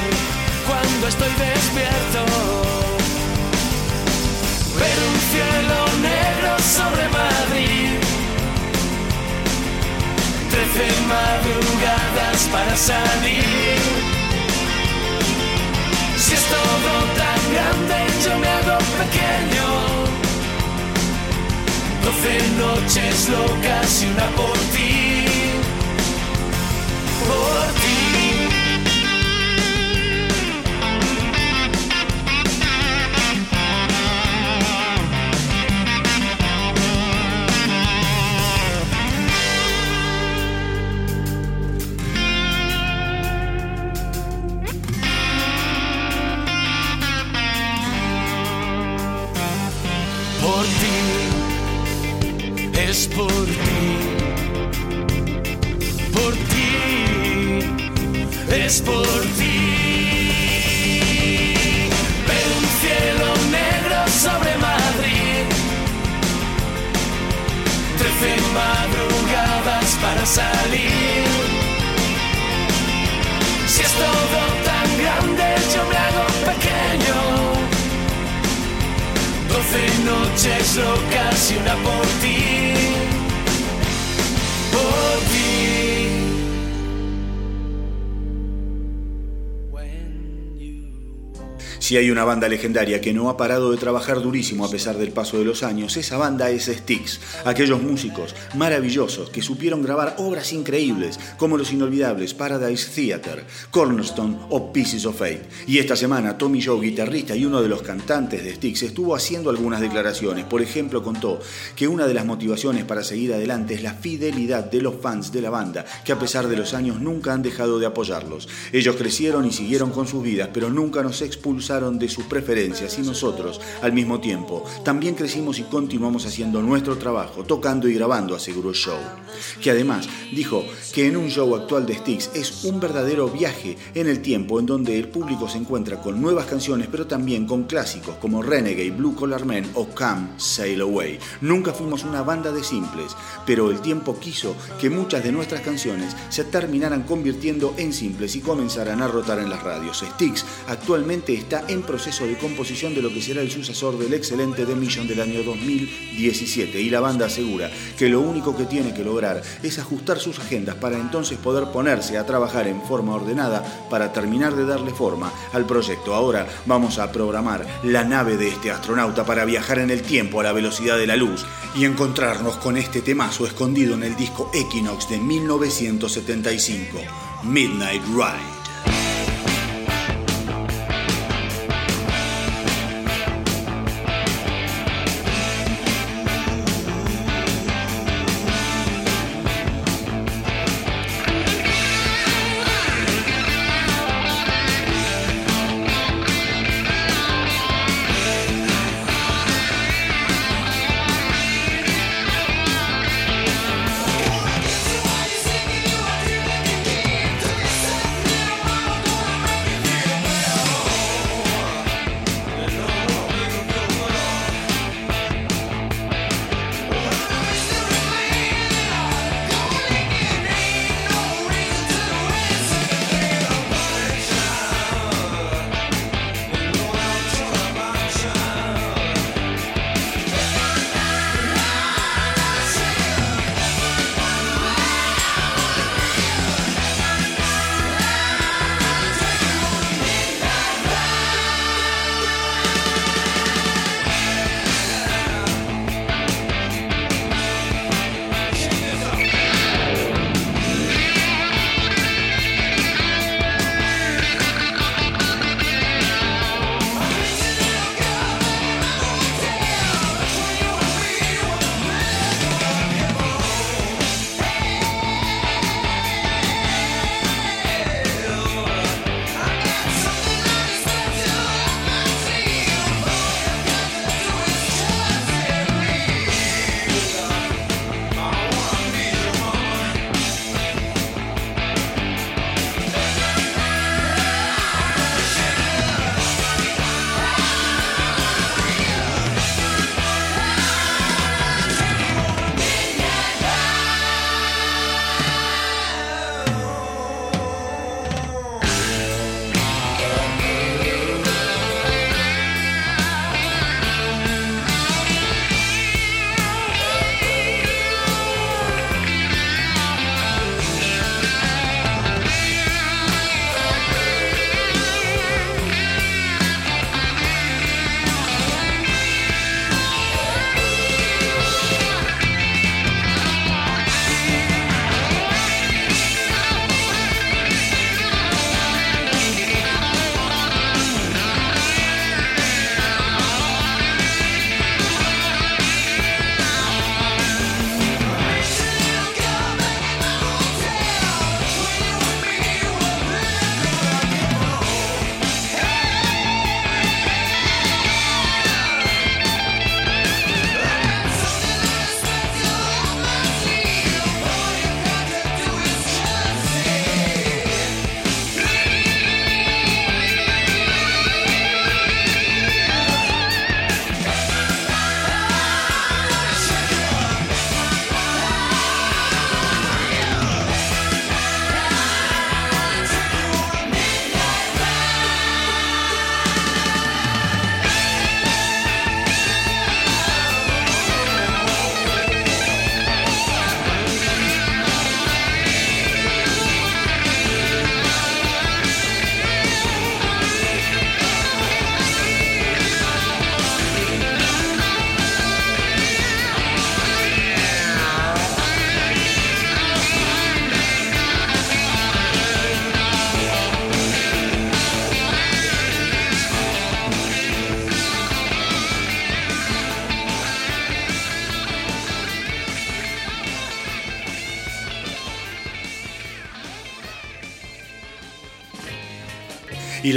cuando estoy despierto. Ver un cielo negro sobre Madrid. Trece madrugadas para salir. Si es todo tan grande, yo me hago pequeño. Doce noches locas y una por ti. Por ti. Es por ti, es por ti. Ver un cielo negro sobre Madrid, trece madrugadas para salir. Si es todo tan grande, yo me hago pequeño. Doce noches locas y una por ti. Por ti. Si hay una banda legendaria que no ha parado de trabajar durísimo a pesar del paso de los años, esa banda es Styx, aquellos músicos maravillosos que supieron grabar obras increíbles como los inolvidables Paradise Theater, Cornerstone o Pieces of Fate. Y esta semana Tommy Joe, guitarrista y uno de los cantantes de Styx, estuvo haciendo algunas declaraciones. Por ejemplo, contó que una de las motivaciones para seguir adelante es la fidelidad de los fans de la banda, que a pesar de los años nunca han dejado de apoyarlos. Ellos crecieron y siguieron con sus vidas, pero nunca nos expulsaron de sus preferencias y nosotros, al mismo tiempo, también crecimos y continuamos haciendo nuestro trabajo, tocando y grabando, aseguró Show. Que además dijo que en un show actual de Styx es un verdadero viaje en el tiempo en donde el público se encuentra con nuevas canciones, pero también con clásicos como Renegade, Blue Collar Men o Come Sail Away. Nunca fuimos una banda de simples, pero el tiempo quiso que muchas de nuestras canciones se terminaran convirtiendo en simples y comenzaran a rotar en las radios. Styx actualmente está en proceso de composición de lo que será el sucesor del excelente The Mission del año 2017 y la banda asegura que lo único que tiene que lograr es ajustar sus agendas para entonces poder ponerse a trabajar en forma ordenada para terminar de darle forma al proyecto. Ahora vamos a programar la nave de este astronauta para viajar en el tiempo a la velocidad de la luz y encontrarnos con este temazo escondido en el disco Equinox de 1975, Midnight Ride.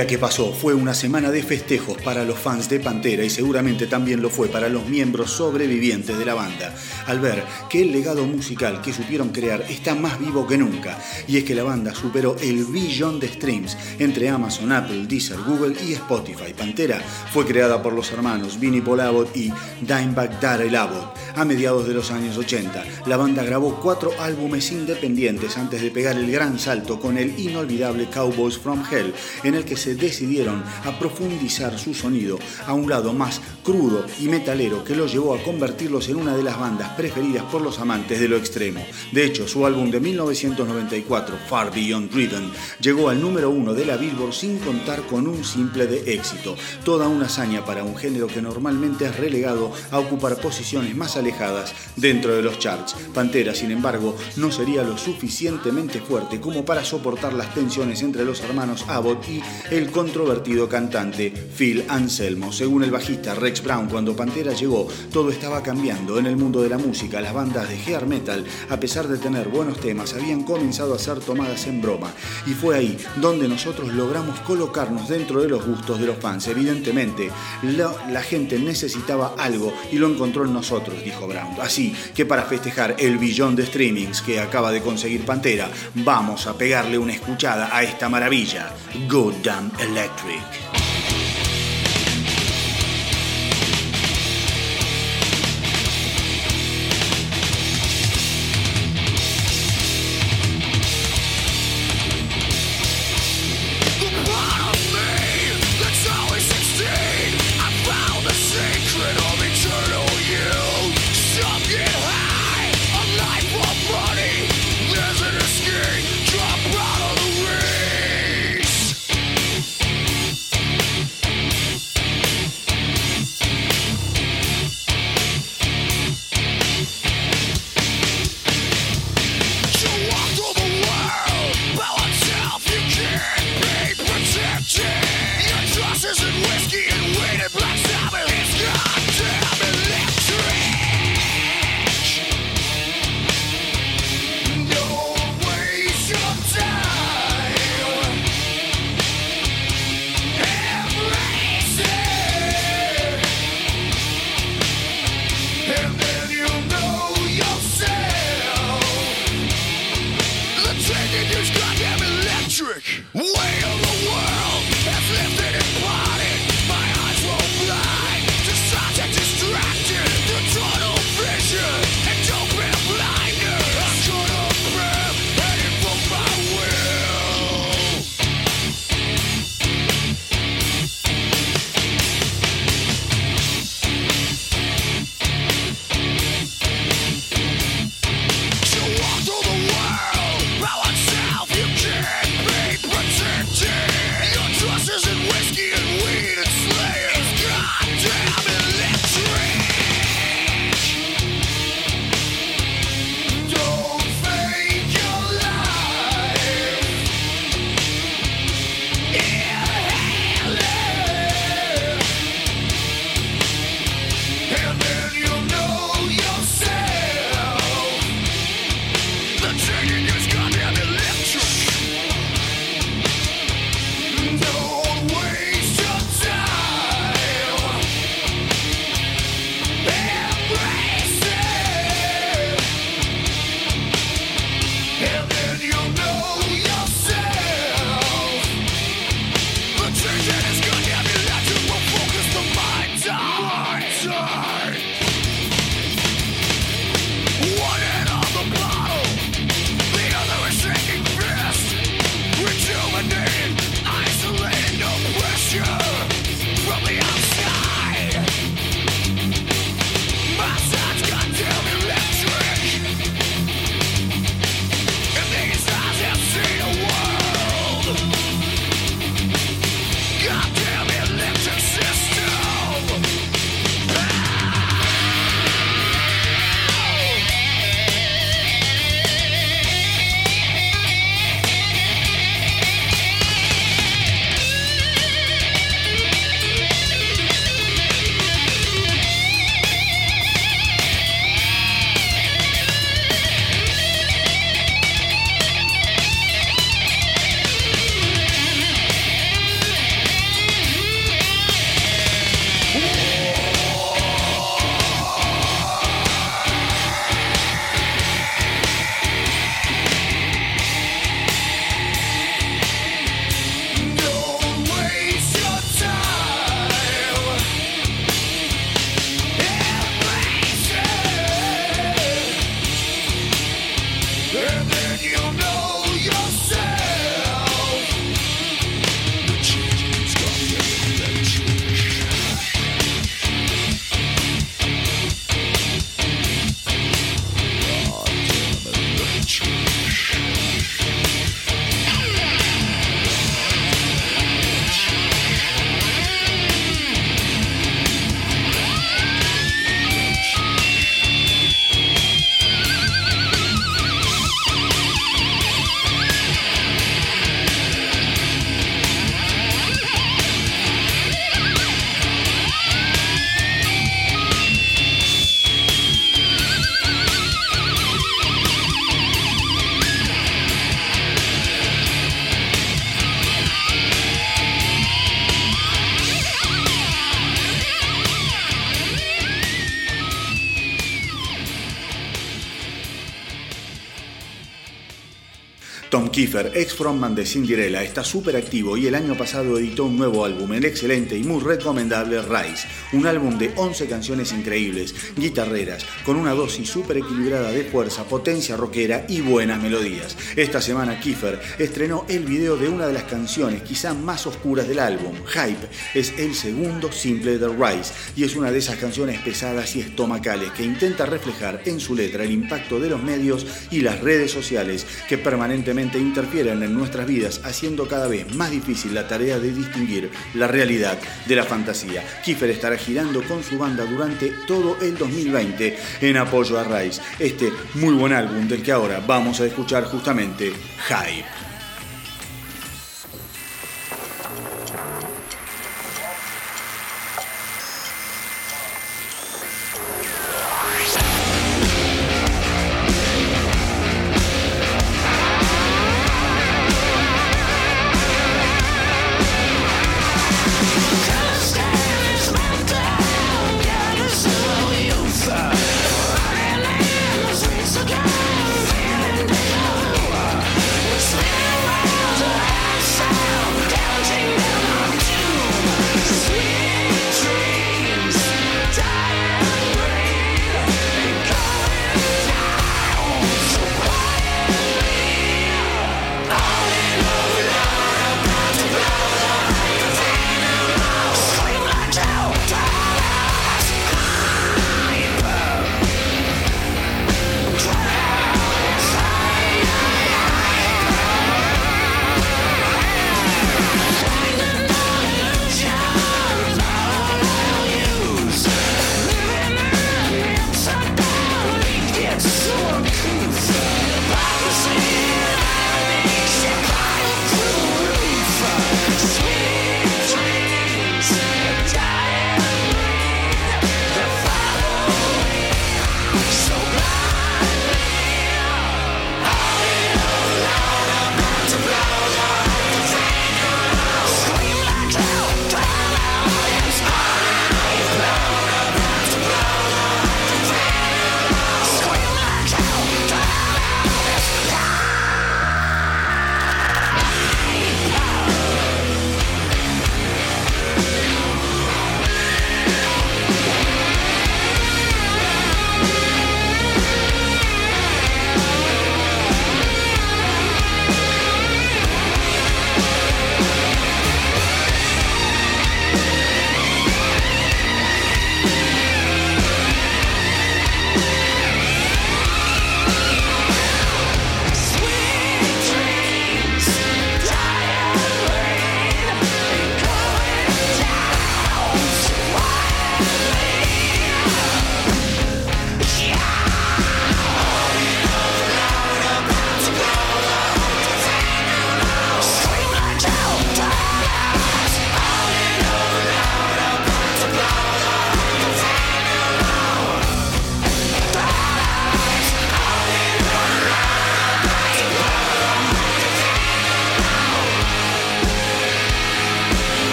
La que pasó fue una semana de festejos para los fans de Pantera y seguramente también lo fue para los miembros sobrevivientes de la banda, al ver que el legado musical que supieron crear está más vivo que nunca. Y es que la banda superó el billón de streams entre Amazon, Apple, Deezer, Google y Spotify. Pantera fue creada por los hermanos Vinnie Paul Abbott y Dimebag Darrell Abbott a mediados de los años 80. La banda grabó cuatro álbumes independientes antes de pegar el gran salto con el inolvidable Cowboys from Hell, en el que se decidieron a profundizar su sonido a un lado más crudo y metalero que los llevó a convertirlos en una de las bandas preferidas por los amantes de lo extremo. De hecho, su álbum de 1994, Far Beyond Driven, llegó al número uno de la Billboard sin contar con un simple de éxito. Toda una hazaña para un género que normalmente es relegado a ocupar posiciones más alejadas dentro de los charts. Pantera, sin embargo, no sería lo suficientemente fuerte como para soportar las tensiones entre los hermanos Abbott y el controvertido cantante Phil Anselmo. Según el bajista Rex Brown, cuando Pantera llegó, todo estaba cambiando en el mundo de la música. Las bandas de hair metal, a pesar de tener buenos temas, habían comenzado a ser tomadas en broma. Y fue ahí donde nosotros logramos colocarnos dentro de los gustos de los fans. Evidentemente, la, la gente necesitaba algo y lo encontró en nosotros, Así que para festejar el billón de streamings que acaba de conseguir Pantera, vamos a pegarle una escuchada a esta maravilla, Goddamn Electric. Kiefer, ex frontman de Cinderella, está súper activo y el año pasado editó un nuevo álbum, el excelente y muy recomendable Rise, un álbum de 11 canciones increíbles, guitarreras, con una dosis súper equilibrada de fuerza, potencia rockera y buenas melodías. Esta semana Kiefer estrenó el video de una de las canciones quizá más oscuras del álbum, Hype, es el segundo simple de Rise y es una de esas canciones pesadas y estomacales que intenta reflejar en su letra el impacto de los medios y las redes sociales que permanentemente interfieren en nuestras vidas, haciendo cada vez más difícil la tarea de distinguir la realidad de la fantasía. Kiefer estará girando con su banda durante todo el 2020 en apoyo a Rise, este muy buen álbum del que ahora vamos a escuchar justamente Hype.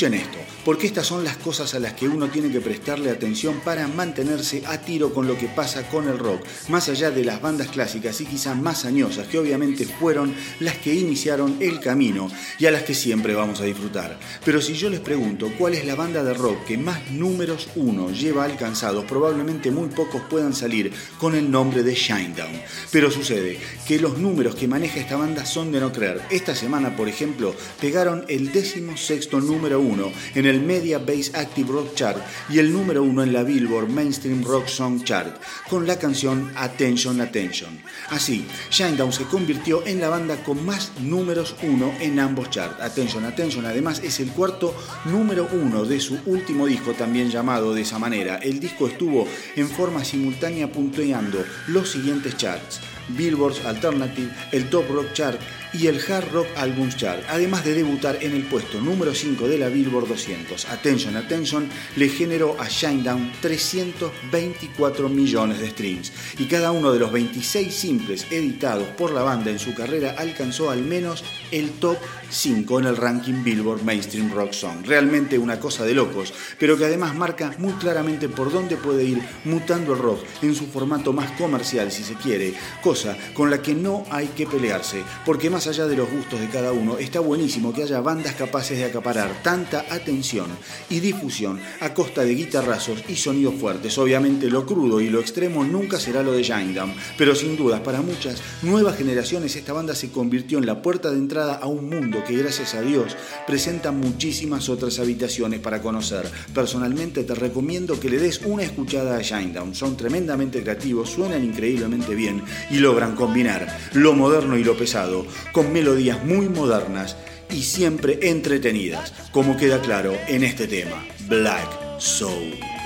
Y escuchen esto, porque estas son las cosas a las que uno tiene que prestarle atención para mantenerse a tiro con lo que pasa con el rock, más allá de las bandas clásicas y quizás más añosas, que obviamente fueron las que iniciaron el camino y a las que siempre vamos a disfrutar. Pero si yo les pregunto cuál es la banda de rock que más números uno lleva alcanzados, probablemente muy pocos puedan salir con el nombre de Shinedown. Pero sucede que los números que maneja esta banda son de no creer. Esta semana, por ejemplo, pegaron el décimo sexto número uno en el Media Base Active Rock Chart y el número uno en la Billboard Mainstream Rock Song Chart con la canción Attention Attention. Así, Shinedown se convirtió en la banda con más números uno en ambos charts. Attention Attention además es el cuarto número uno de su último disco también llamado de esa manera. El disco estuvo en forma simultánea punteando los siguientes charts. Billboard Alternative, el Top Rock Chart y el Hard Rock Albums Chart, además de debutar en el puesto número 5 de la Billboard 200. Attention, Attention le generó a Shinedown 324 millones de streams y cada uno de los 26 simples editados por la banda en su carrera alcanzó al menos el top 5 en el ranking Billboard Mainstream Rock Song. Realmente una cosa de locos, pero que además marca muy claramente por dónde puede ir mutando el rock en su formato más comercial si se quiere, cosa con la que no hay que pelearse, porque allá de los gustos de cada uno, está buenísimo que haya bandas capaces de acaparar tanta atención y difusión a costa de guitarrazos y sonidos fuertes. Obviamente lo crudo y lo extremo nunca será lo de Shinedown, pero sin dudas para muchas nuevas generaciones esta banda se convirtió en la puerta de entrada a un mundo que gracias a Dios presenta muchísimas otras habitaciones para conocer. Personalmente te recomiendo que le des una escuchada a Shinedown. Son tremendamente creativos, suenan increíblemente bien y logran combinar lo moderno y lo pesado con melodías muy modernas y siempre entretenidas, como queda claro en este tema, Black Soul.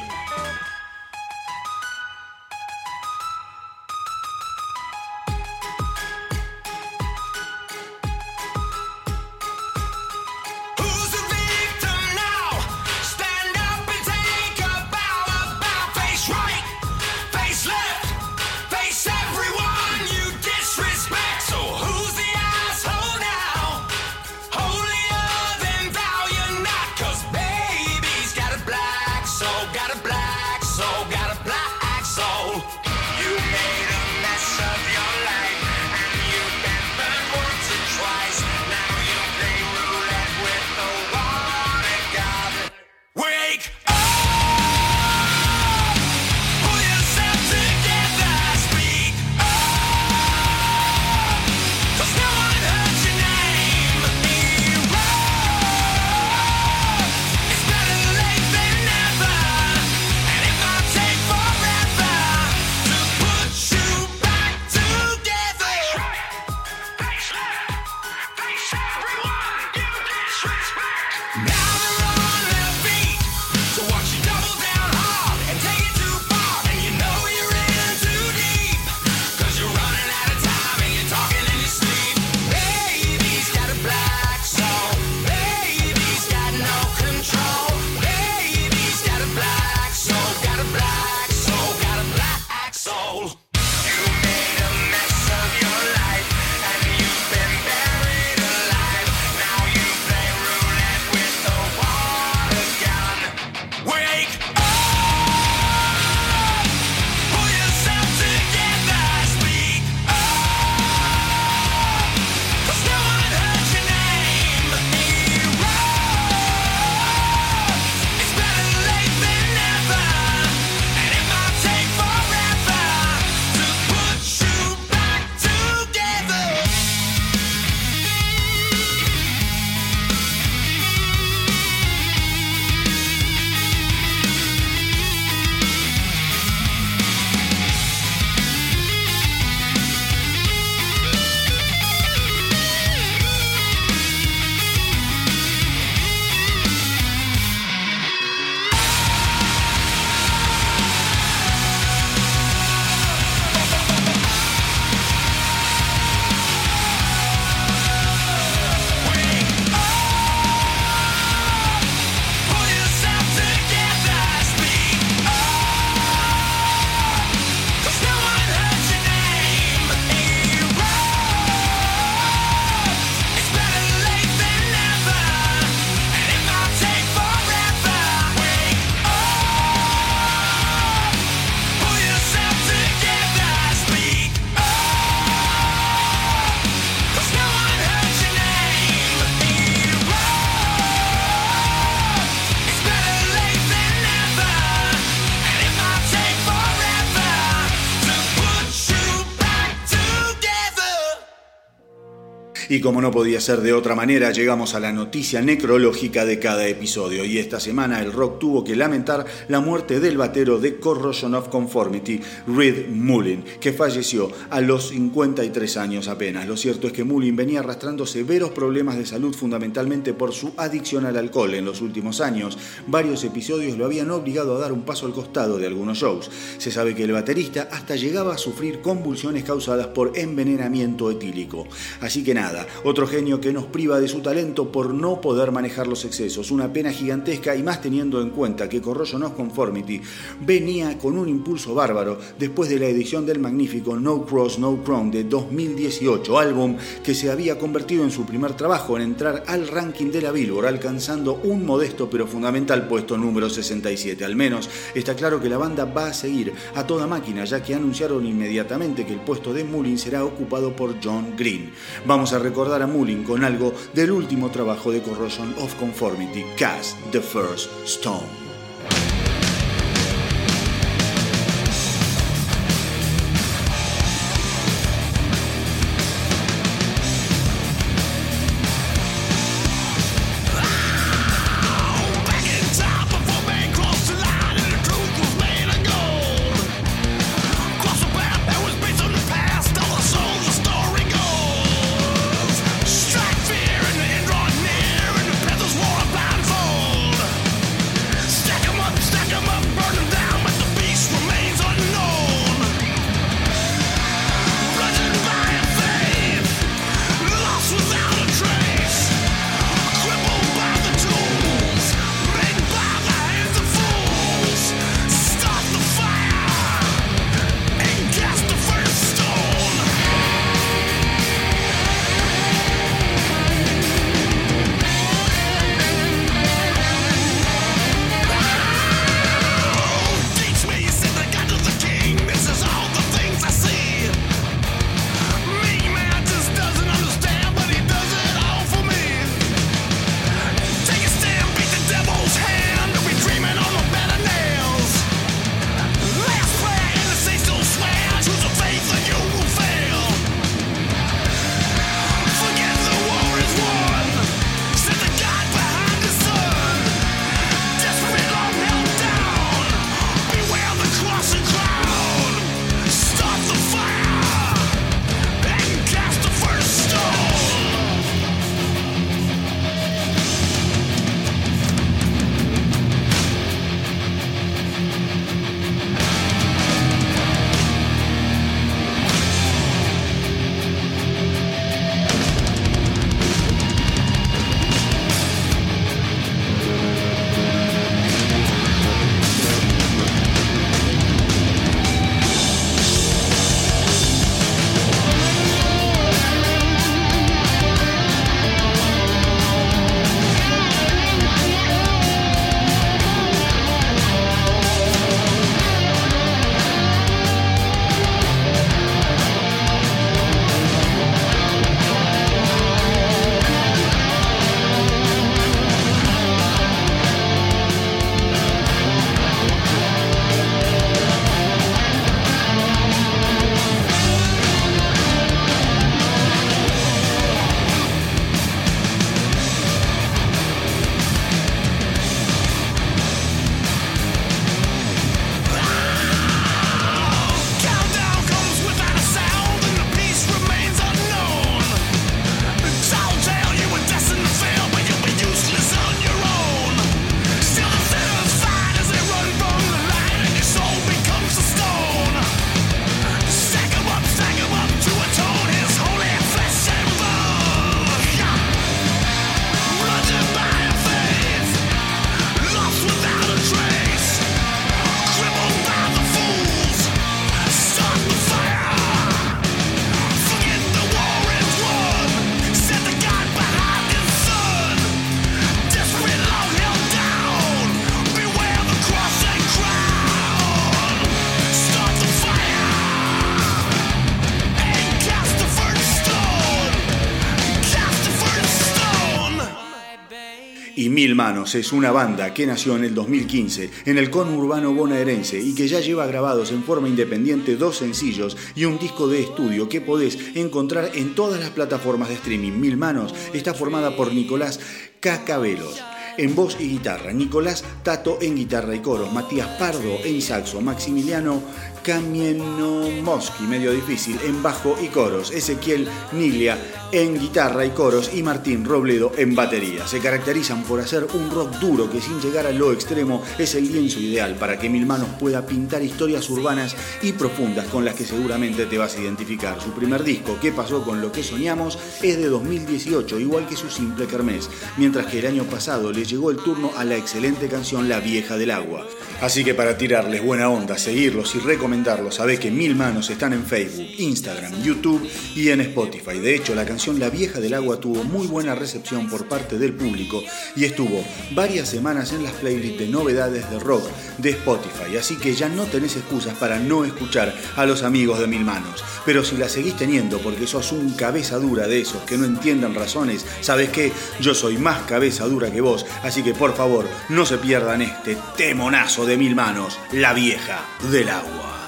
Y como no podía ser de otra manera, llegamos a la noticia necrológica de cada episodio. Y esta semana el rock tuvo que lamentar la muerte del batero de Corrosion of Conformity, Reed Mullin, que falleció a los 53 años apenas. Lo cierto es que Mullin venía arrastrando severos problemas de salud fundamentalmente por su adicción al alcohol. En los últimos años, varios episodios lo habían obligado a dar un paso al costado de algunos shows. Se sabe que el baterista hasta llegaba a sufrir convulsiones causadas por envenenamiento etílico. Así que nada, Otro genio que nos priva de su talento por no poder manejar los excesos. Una pena gigantesca y más teniendo en cuenta que Corrosion of Conformity venía con un impulso bárbaro después de la edición del magnífico No Cross No Crown de 2018, álbum que se había convertido en su primer trabajo en entrar al ranking de la Billboard, alcanzando un modesto pero fundamental puesto número 67. Al menos está claro que la banda va a seguir a toda máquina, ya que anunciaron inmediatamente que el puesto de Mullin será ocupado por John Green. Vamos a recordar a Mullin con algo del último trabajo de Corrosion of Conformity, Cast the First Stone. Mil Manos es una banda que nació en el 2015 en el conurbano bonaerense y que ya lleva grabados en forma independiente dos sencillos y un disco de estudio que podés encontrar en todas las plataformas de streaming. Mil Manos está formada por Nicolás Cacabelos. en voz y guitarra, Nicolás Tato en guitarra y coros, Matías Pardo en saxo, Maximiliano Kamienomowski, medio difícil, en bajo y coros, Ezequiel Nilia en guitarra y coros y Martín Robledo en batería. Se caracterizan por hacer un rock duro que sin llegar a lo extremo es el lienzo ideal para que Mil Manos pueda pintar historias urbanas y profundas con las que seguramente te vas a identificar. Su primer disco, ¿Qué pasó con lo que soñamos?, es de 2018, igual que su simple Kermés, mientras que el año pasado le llegó el turno a la excelente canción La Vieja del Agua. Así que para tirarles buena onda, seguirlos y recomendarlos, sabés que Mil Manos están en Facebook, Instagram, YouTube y en Spotify. De hecho, la canción La Vieja del Agua tuvo muy buena recepción por parte del público y estuvo varias semanas en las playlists de novedades de rock de Spotify. Así que ya no tenés excusas para no escuchar a los amigos de Mil Manos. Pero si la seguís teniendo porque sos un cabeza dura de esos que no entiendan razones, sabes que yo soy más cabeza dura que vos. Así que por favor, no se pierdan este temonazo de Mil Manos, La Vieja del Agua.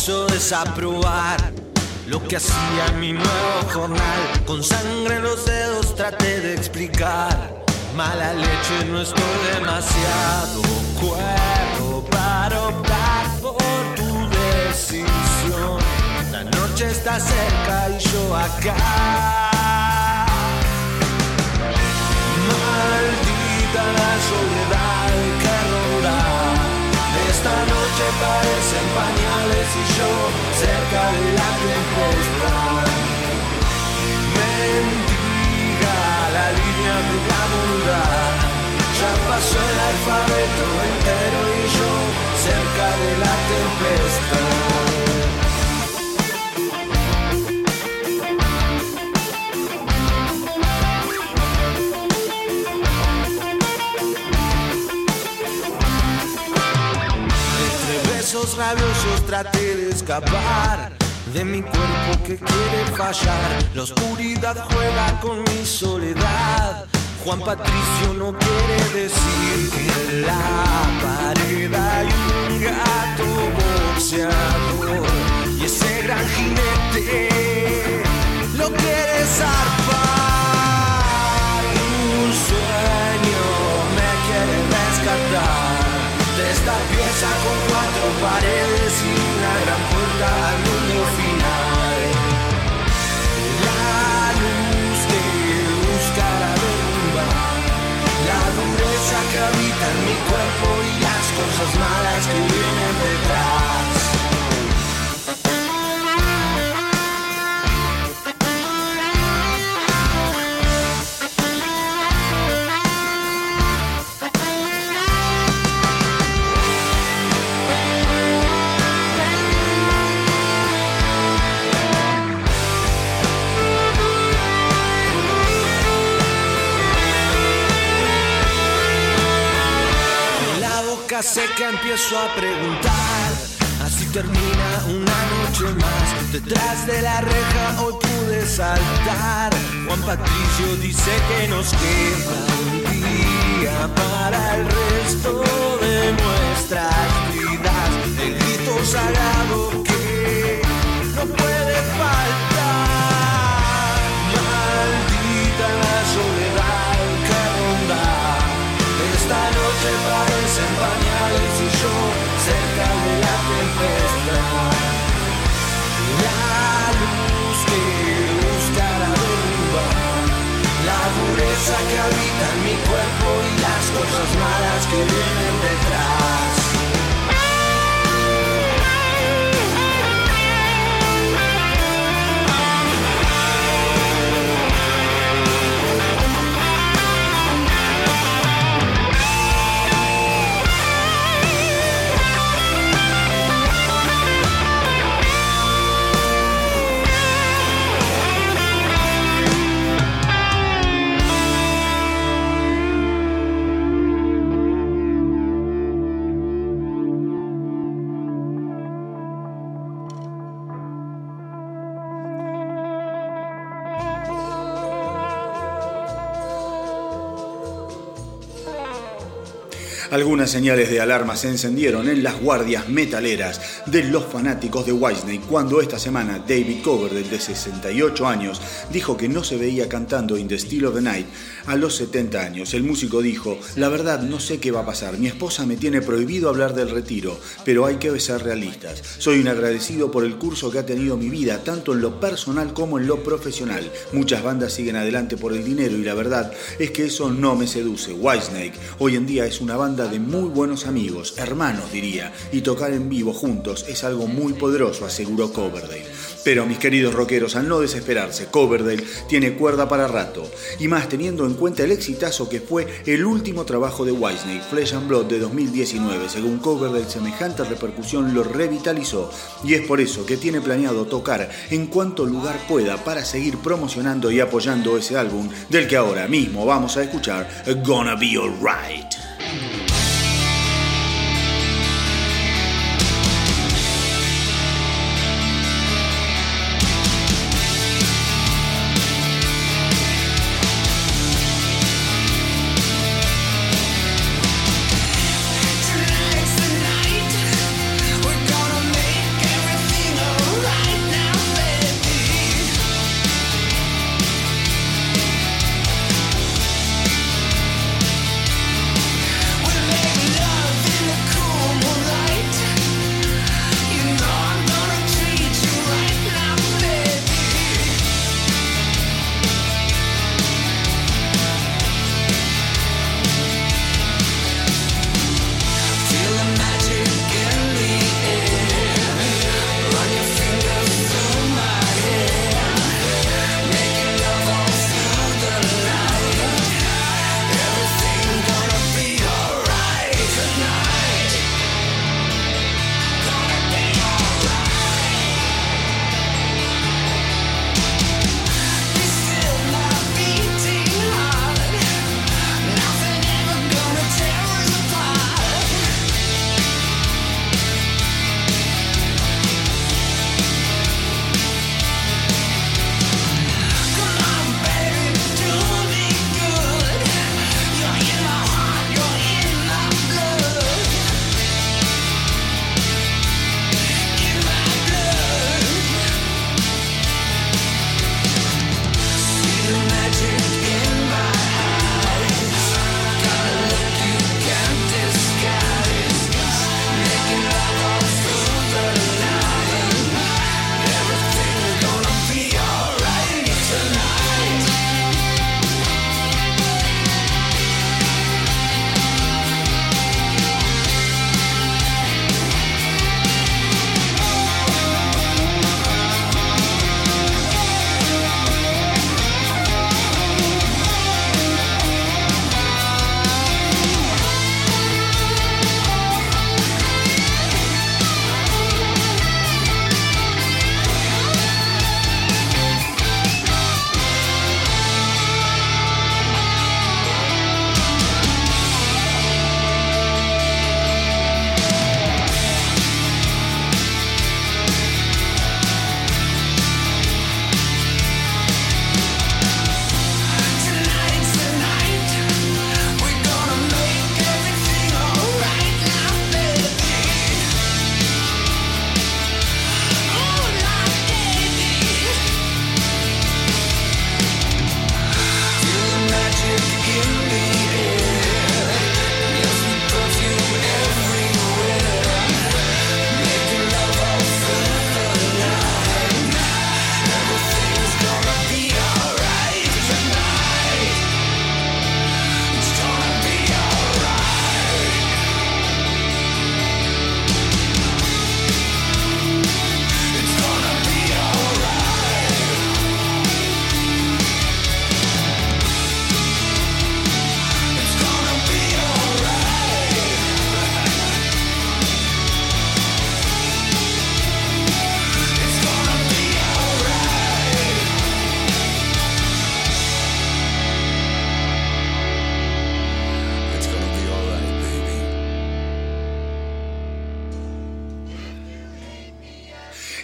Quiso desaprobar lo que hacía mi nuevo jornal. Con sangre en los dedos traté de explicar. Mala leche, no estoy demasiado cuerdo para optar por tu decisión. La noche está cerca y yo acá. Maldita la soledad que. Esta noche parecen pañales y yo cerca de la tempestad. Mendiga la línea de la bondad. Ya pasó el alfabeto entero y yo cerca de la tempestad. Besos rabiosos traté de escapar de mi cuerpo que quiere fallar. La oscuridad juega con mi soledad. Juan Patricio no quiere decir que en la pared hay un gato boxeador y ese gran jinete lo quiere zarpar. Un sueño me quiere rescatar de esta pieza con cuatro paredes y una gran puerta al mundo final. La luz que buscará derrumbar la dureza que habita en mi cuerpo y las cosas malas que vienen detrás. A preguntar. Así termina una noche más. Detrás de la reja hoy pude saltar. Juan Patricio dice que nos queda un día para el resto de nuestras vidas. El grito sagrado cosas malas que vienen Algunas señales de alarma se encendieron en las guardias metaleras de los fanáticos de Whitesnake cuando esta semana David Coverdale, de 68 años, dijo que no se veía cantando In the Still of the Night a los 70 años. El músico dijo, la verdad no sé qué va a pasar, mi esposa me tiene prohibido hablar del retiro, pero hay que ser realistas. Soy un agradecido por el curso que ha tenido mi vida, tanto en lo personal como en lo profesional. Muchas bandas siguen adelante por el dinero y la verdad es que eso no me seduce. Whitesnake hoy en día es una banda de muy buenos amigos, hermanos diría, y tocar en vivo juntos es algo muy poderoso, aseguró Coverdale. Pero mis queridos rockeros, al no desesperarse, Coverdale tiene cuerda para rato, y más teniendo en cuenta el exitazo que fue el último trabajo de Whitesnake, Flesh and Blood de 2019. Según Coverdale, semejante repercusión lo revitalizó, y es por eso que tiene planeado tocar en cuanto lugar pueda para seguir promocionando y apoyando ese álbum del que ahora mismo vamos a escuchar Gonna Be Alright.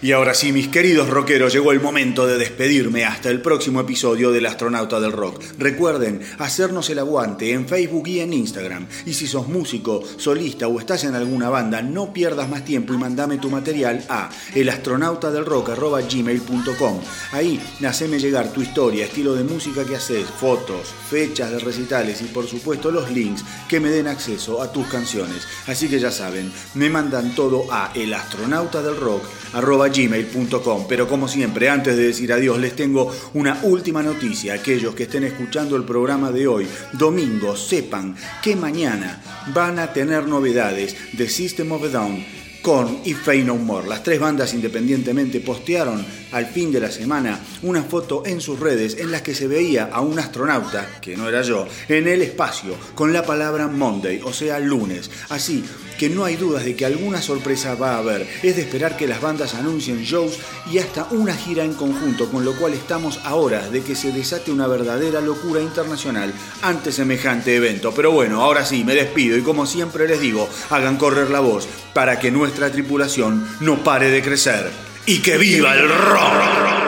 Y ahora sí, mis queridos rockeros, llegó el momento de despedirme hasta el próximo episodio del Astronauta del Rock. Recuerden hacernos el aguante en Facebook y en Instagram. Y si sos músico, solista o estás en alguna banda, no pierdas más tiempo y mandame tu material a elastronautadelrock.gmail.com. Ahí, haceme llegar tu historia, estilo de música que haces, fotos, fechas de recitales y por supuesto los links que me den acceso a tus canciones. Así que ya saben, me mandan todo a elastronautadelrock.gmail.com gmail.com. Pero como siempre, antes de decir adiós, les tengo una última noticia. Aquellos que estén escuchando el programa de hoy, domingo, sepan que mañana van a tener novedades de System of a Down. Korn y Fey No More. Las tres bandas independientemente postearon al fin de la semana una foto en sus redes en las que se veía a un astronauta, que no era yo, en el espacio con la palabra Monday, o sea lunes. Así que no hay dudas de que alguna sorpresa va a haber. Es de esperar que las bandas anuncien shows y hasta una gira en conjunto, con lo cual estamos a horas de que se desate una verdadera locura internacional ante semejante evento. Pero bueno, ahora sí, me despido y como siempre les digo, hagan correr la voz para que nuestra tripulación no pare de crecer. ¡Y que viva el rock!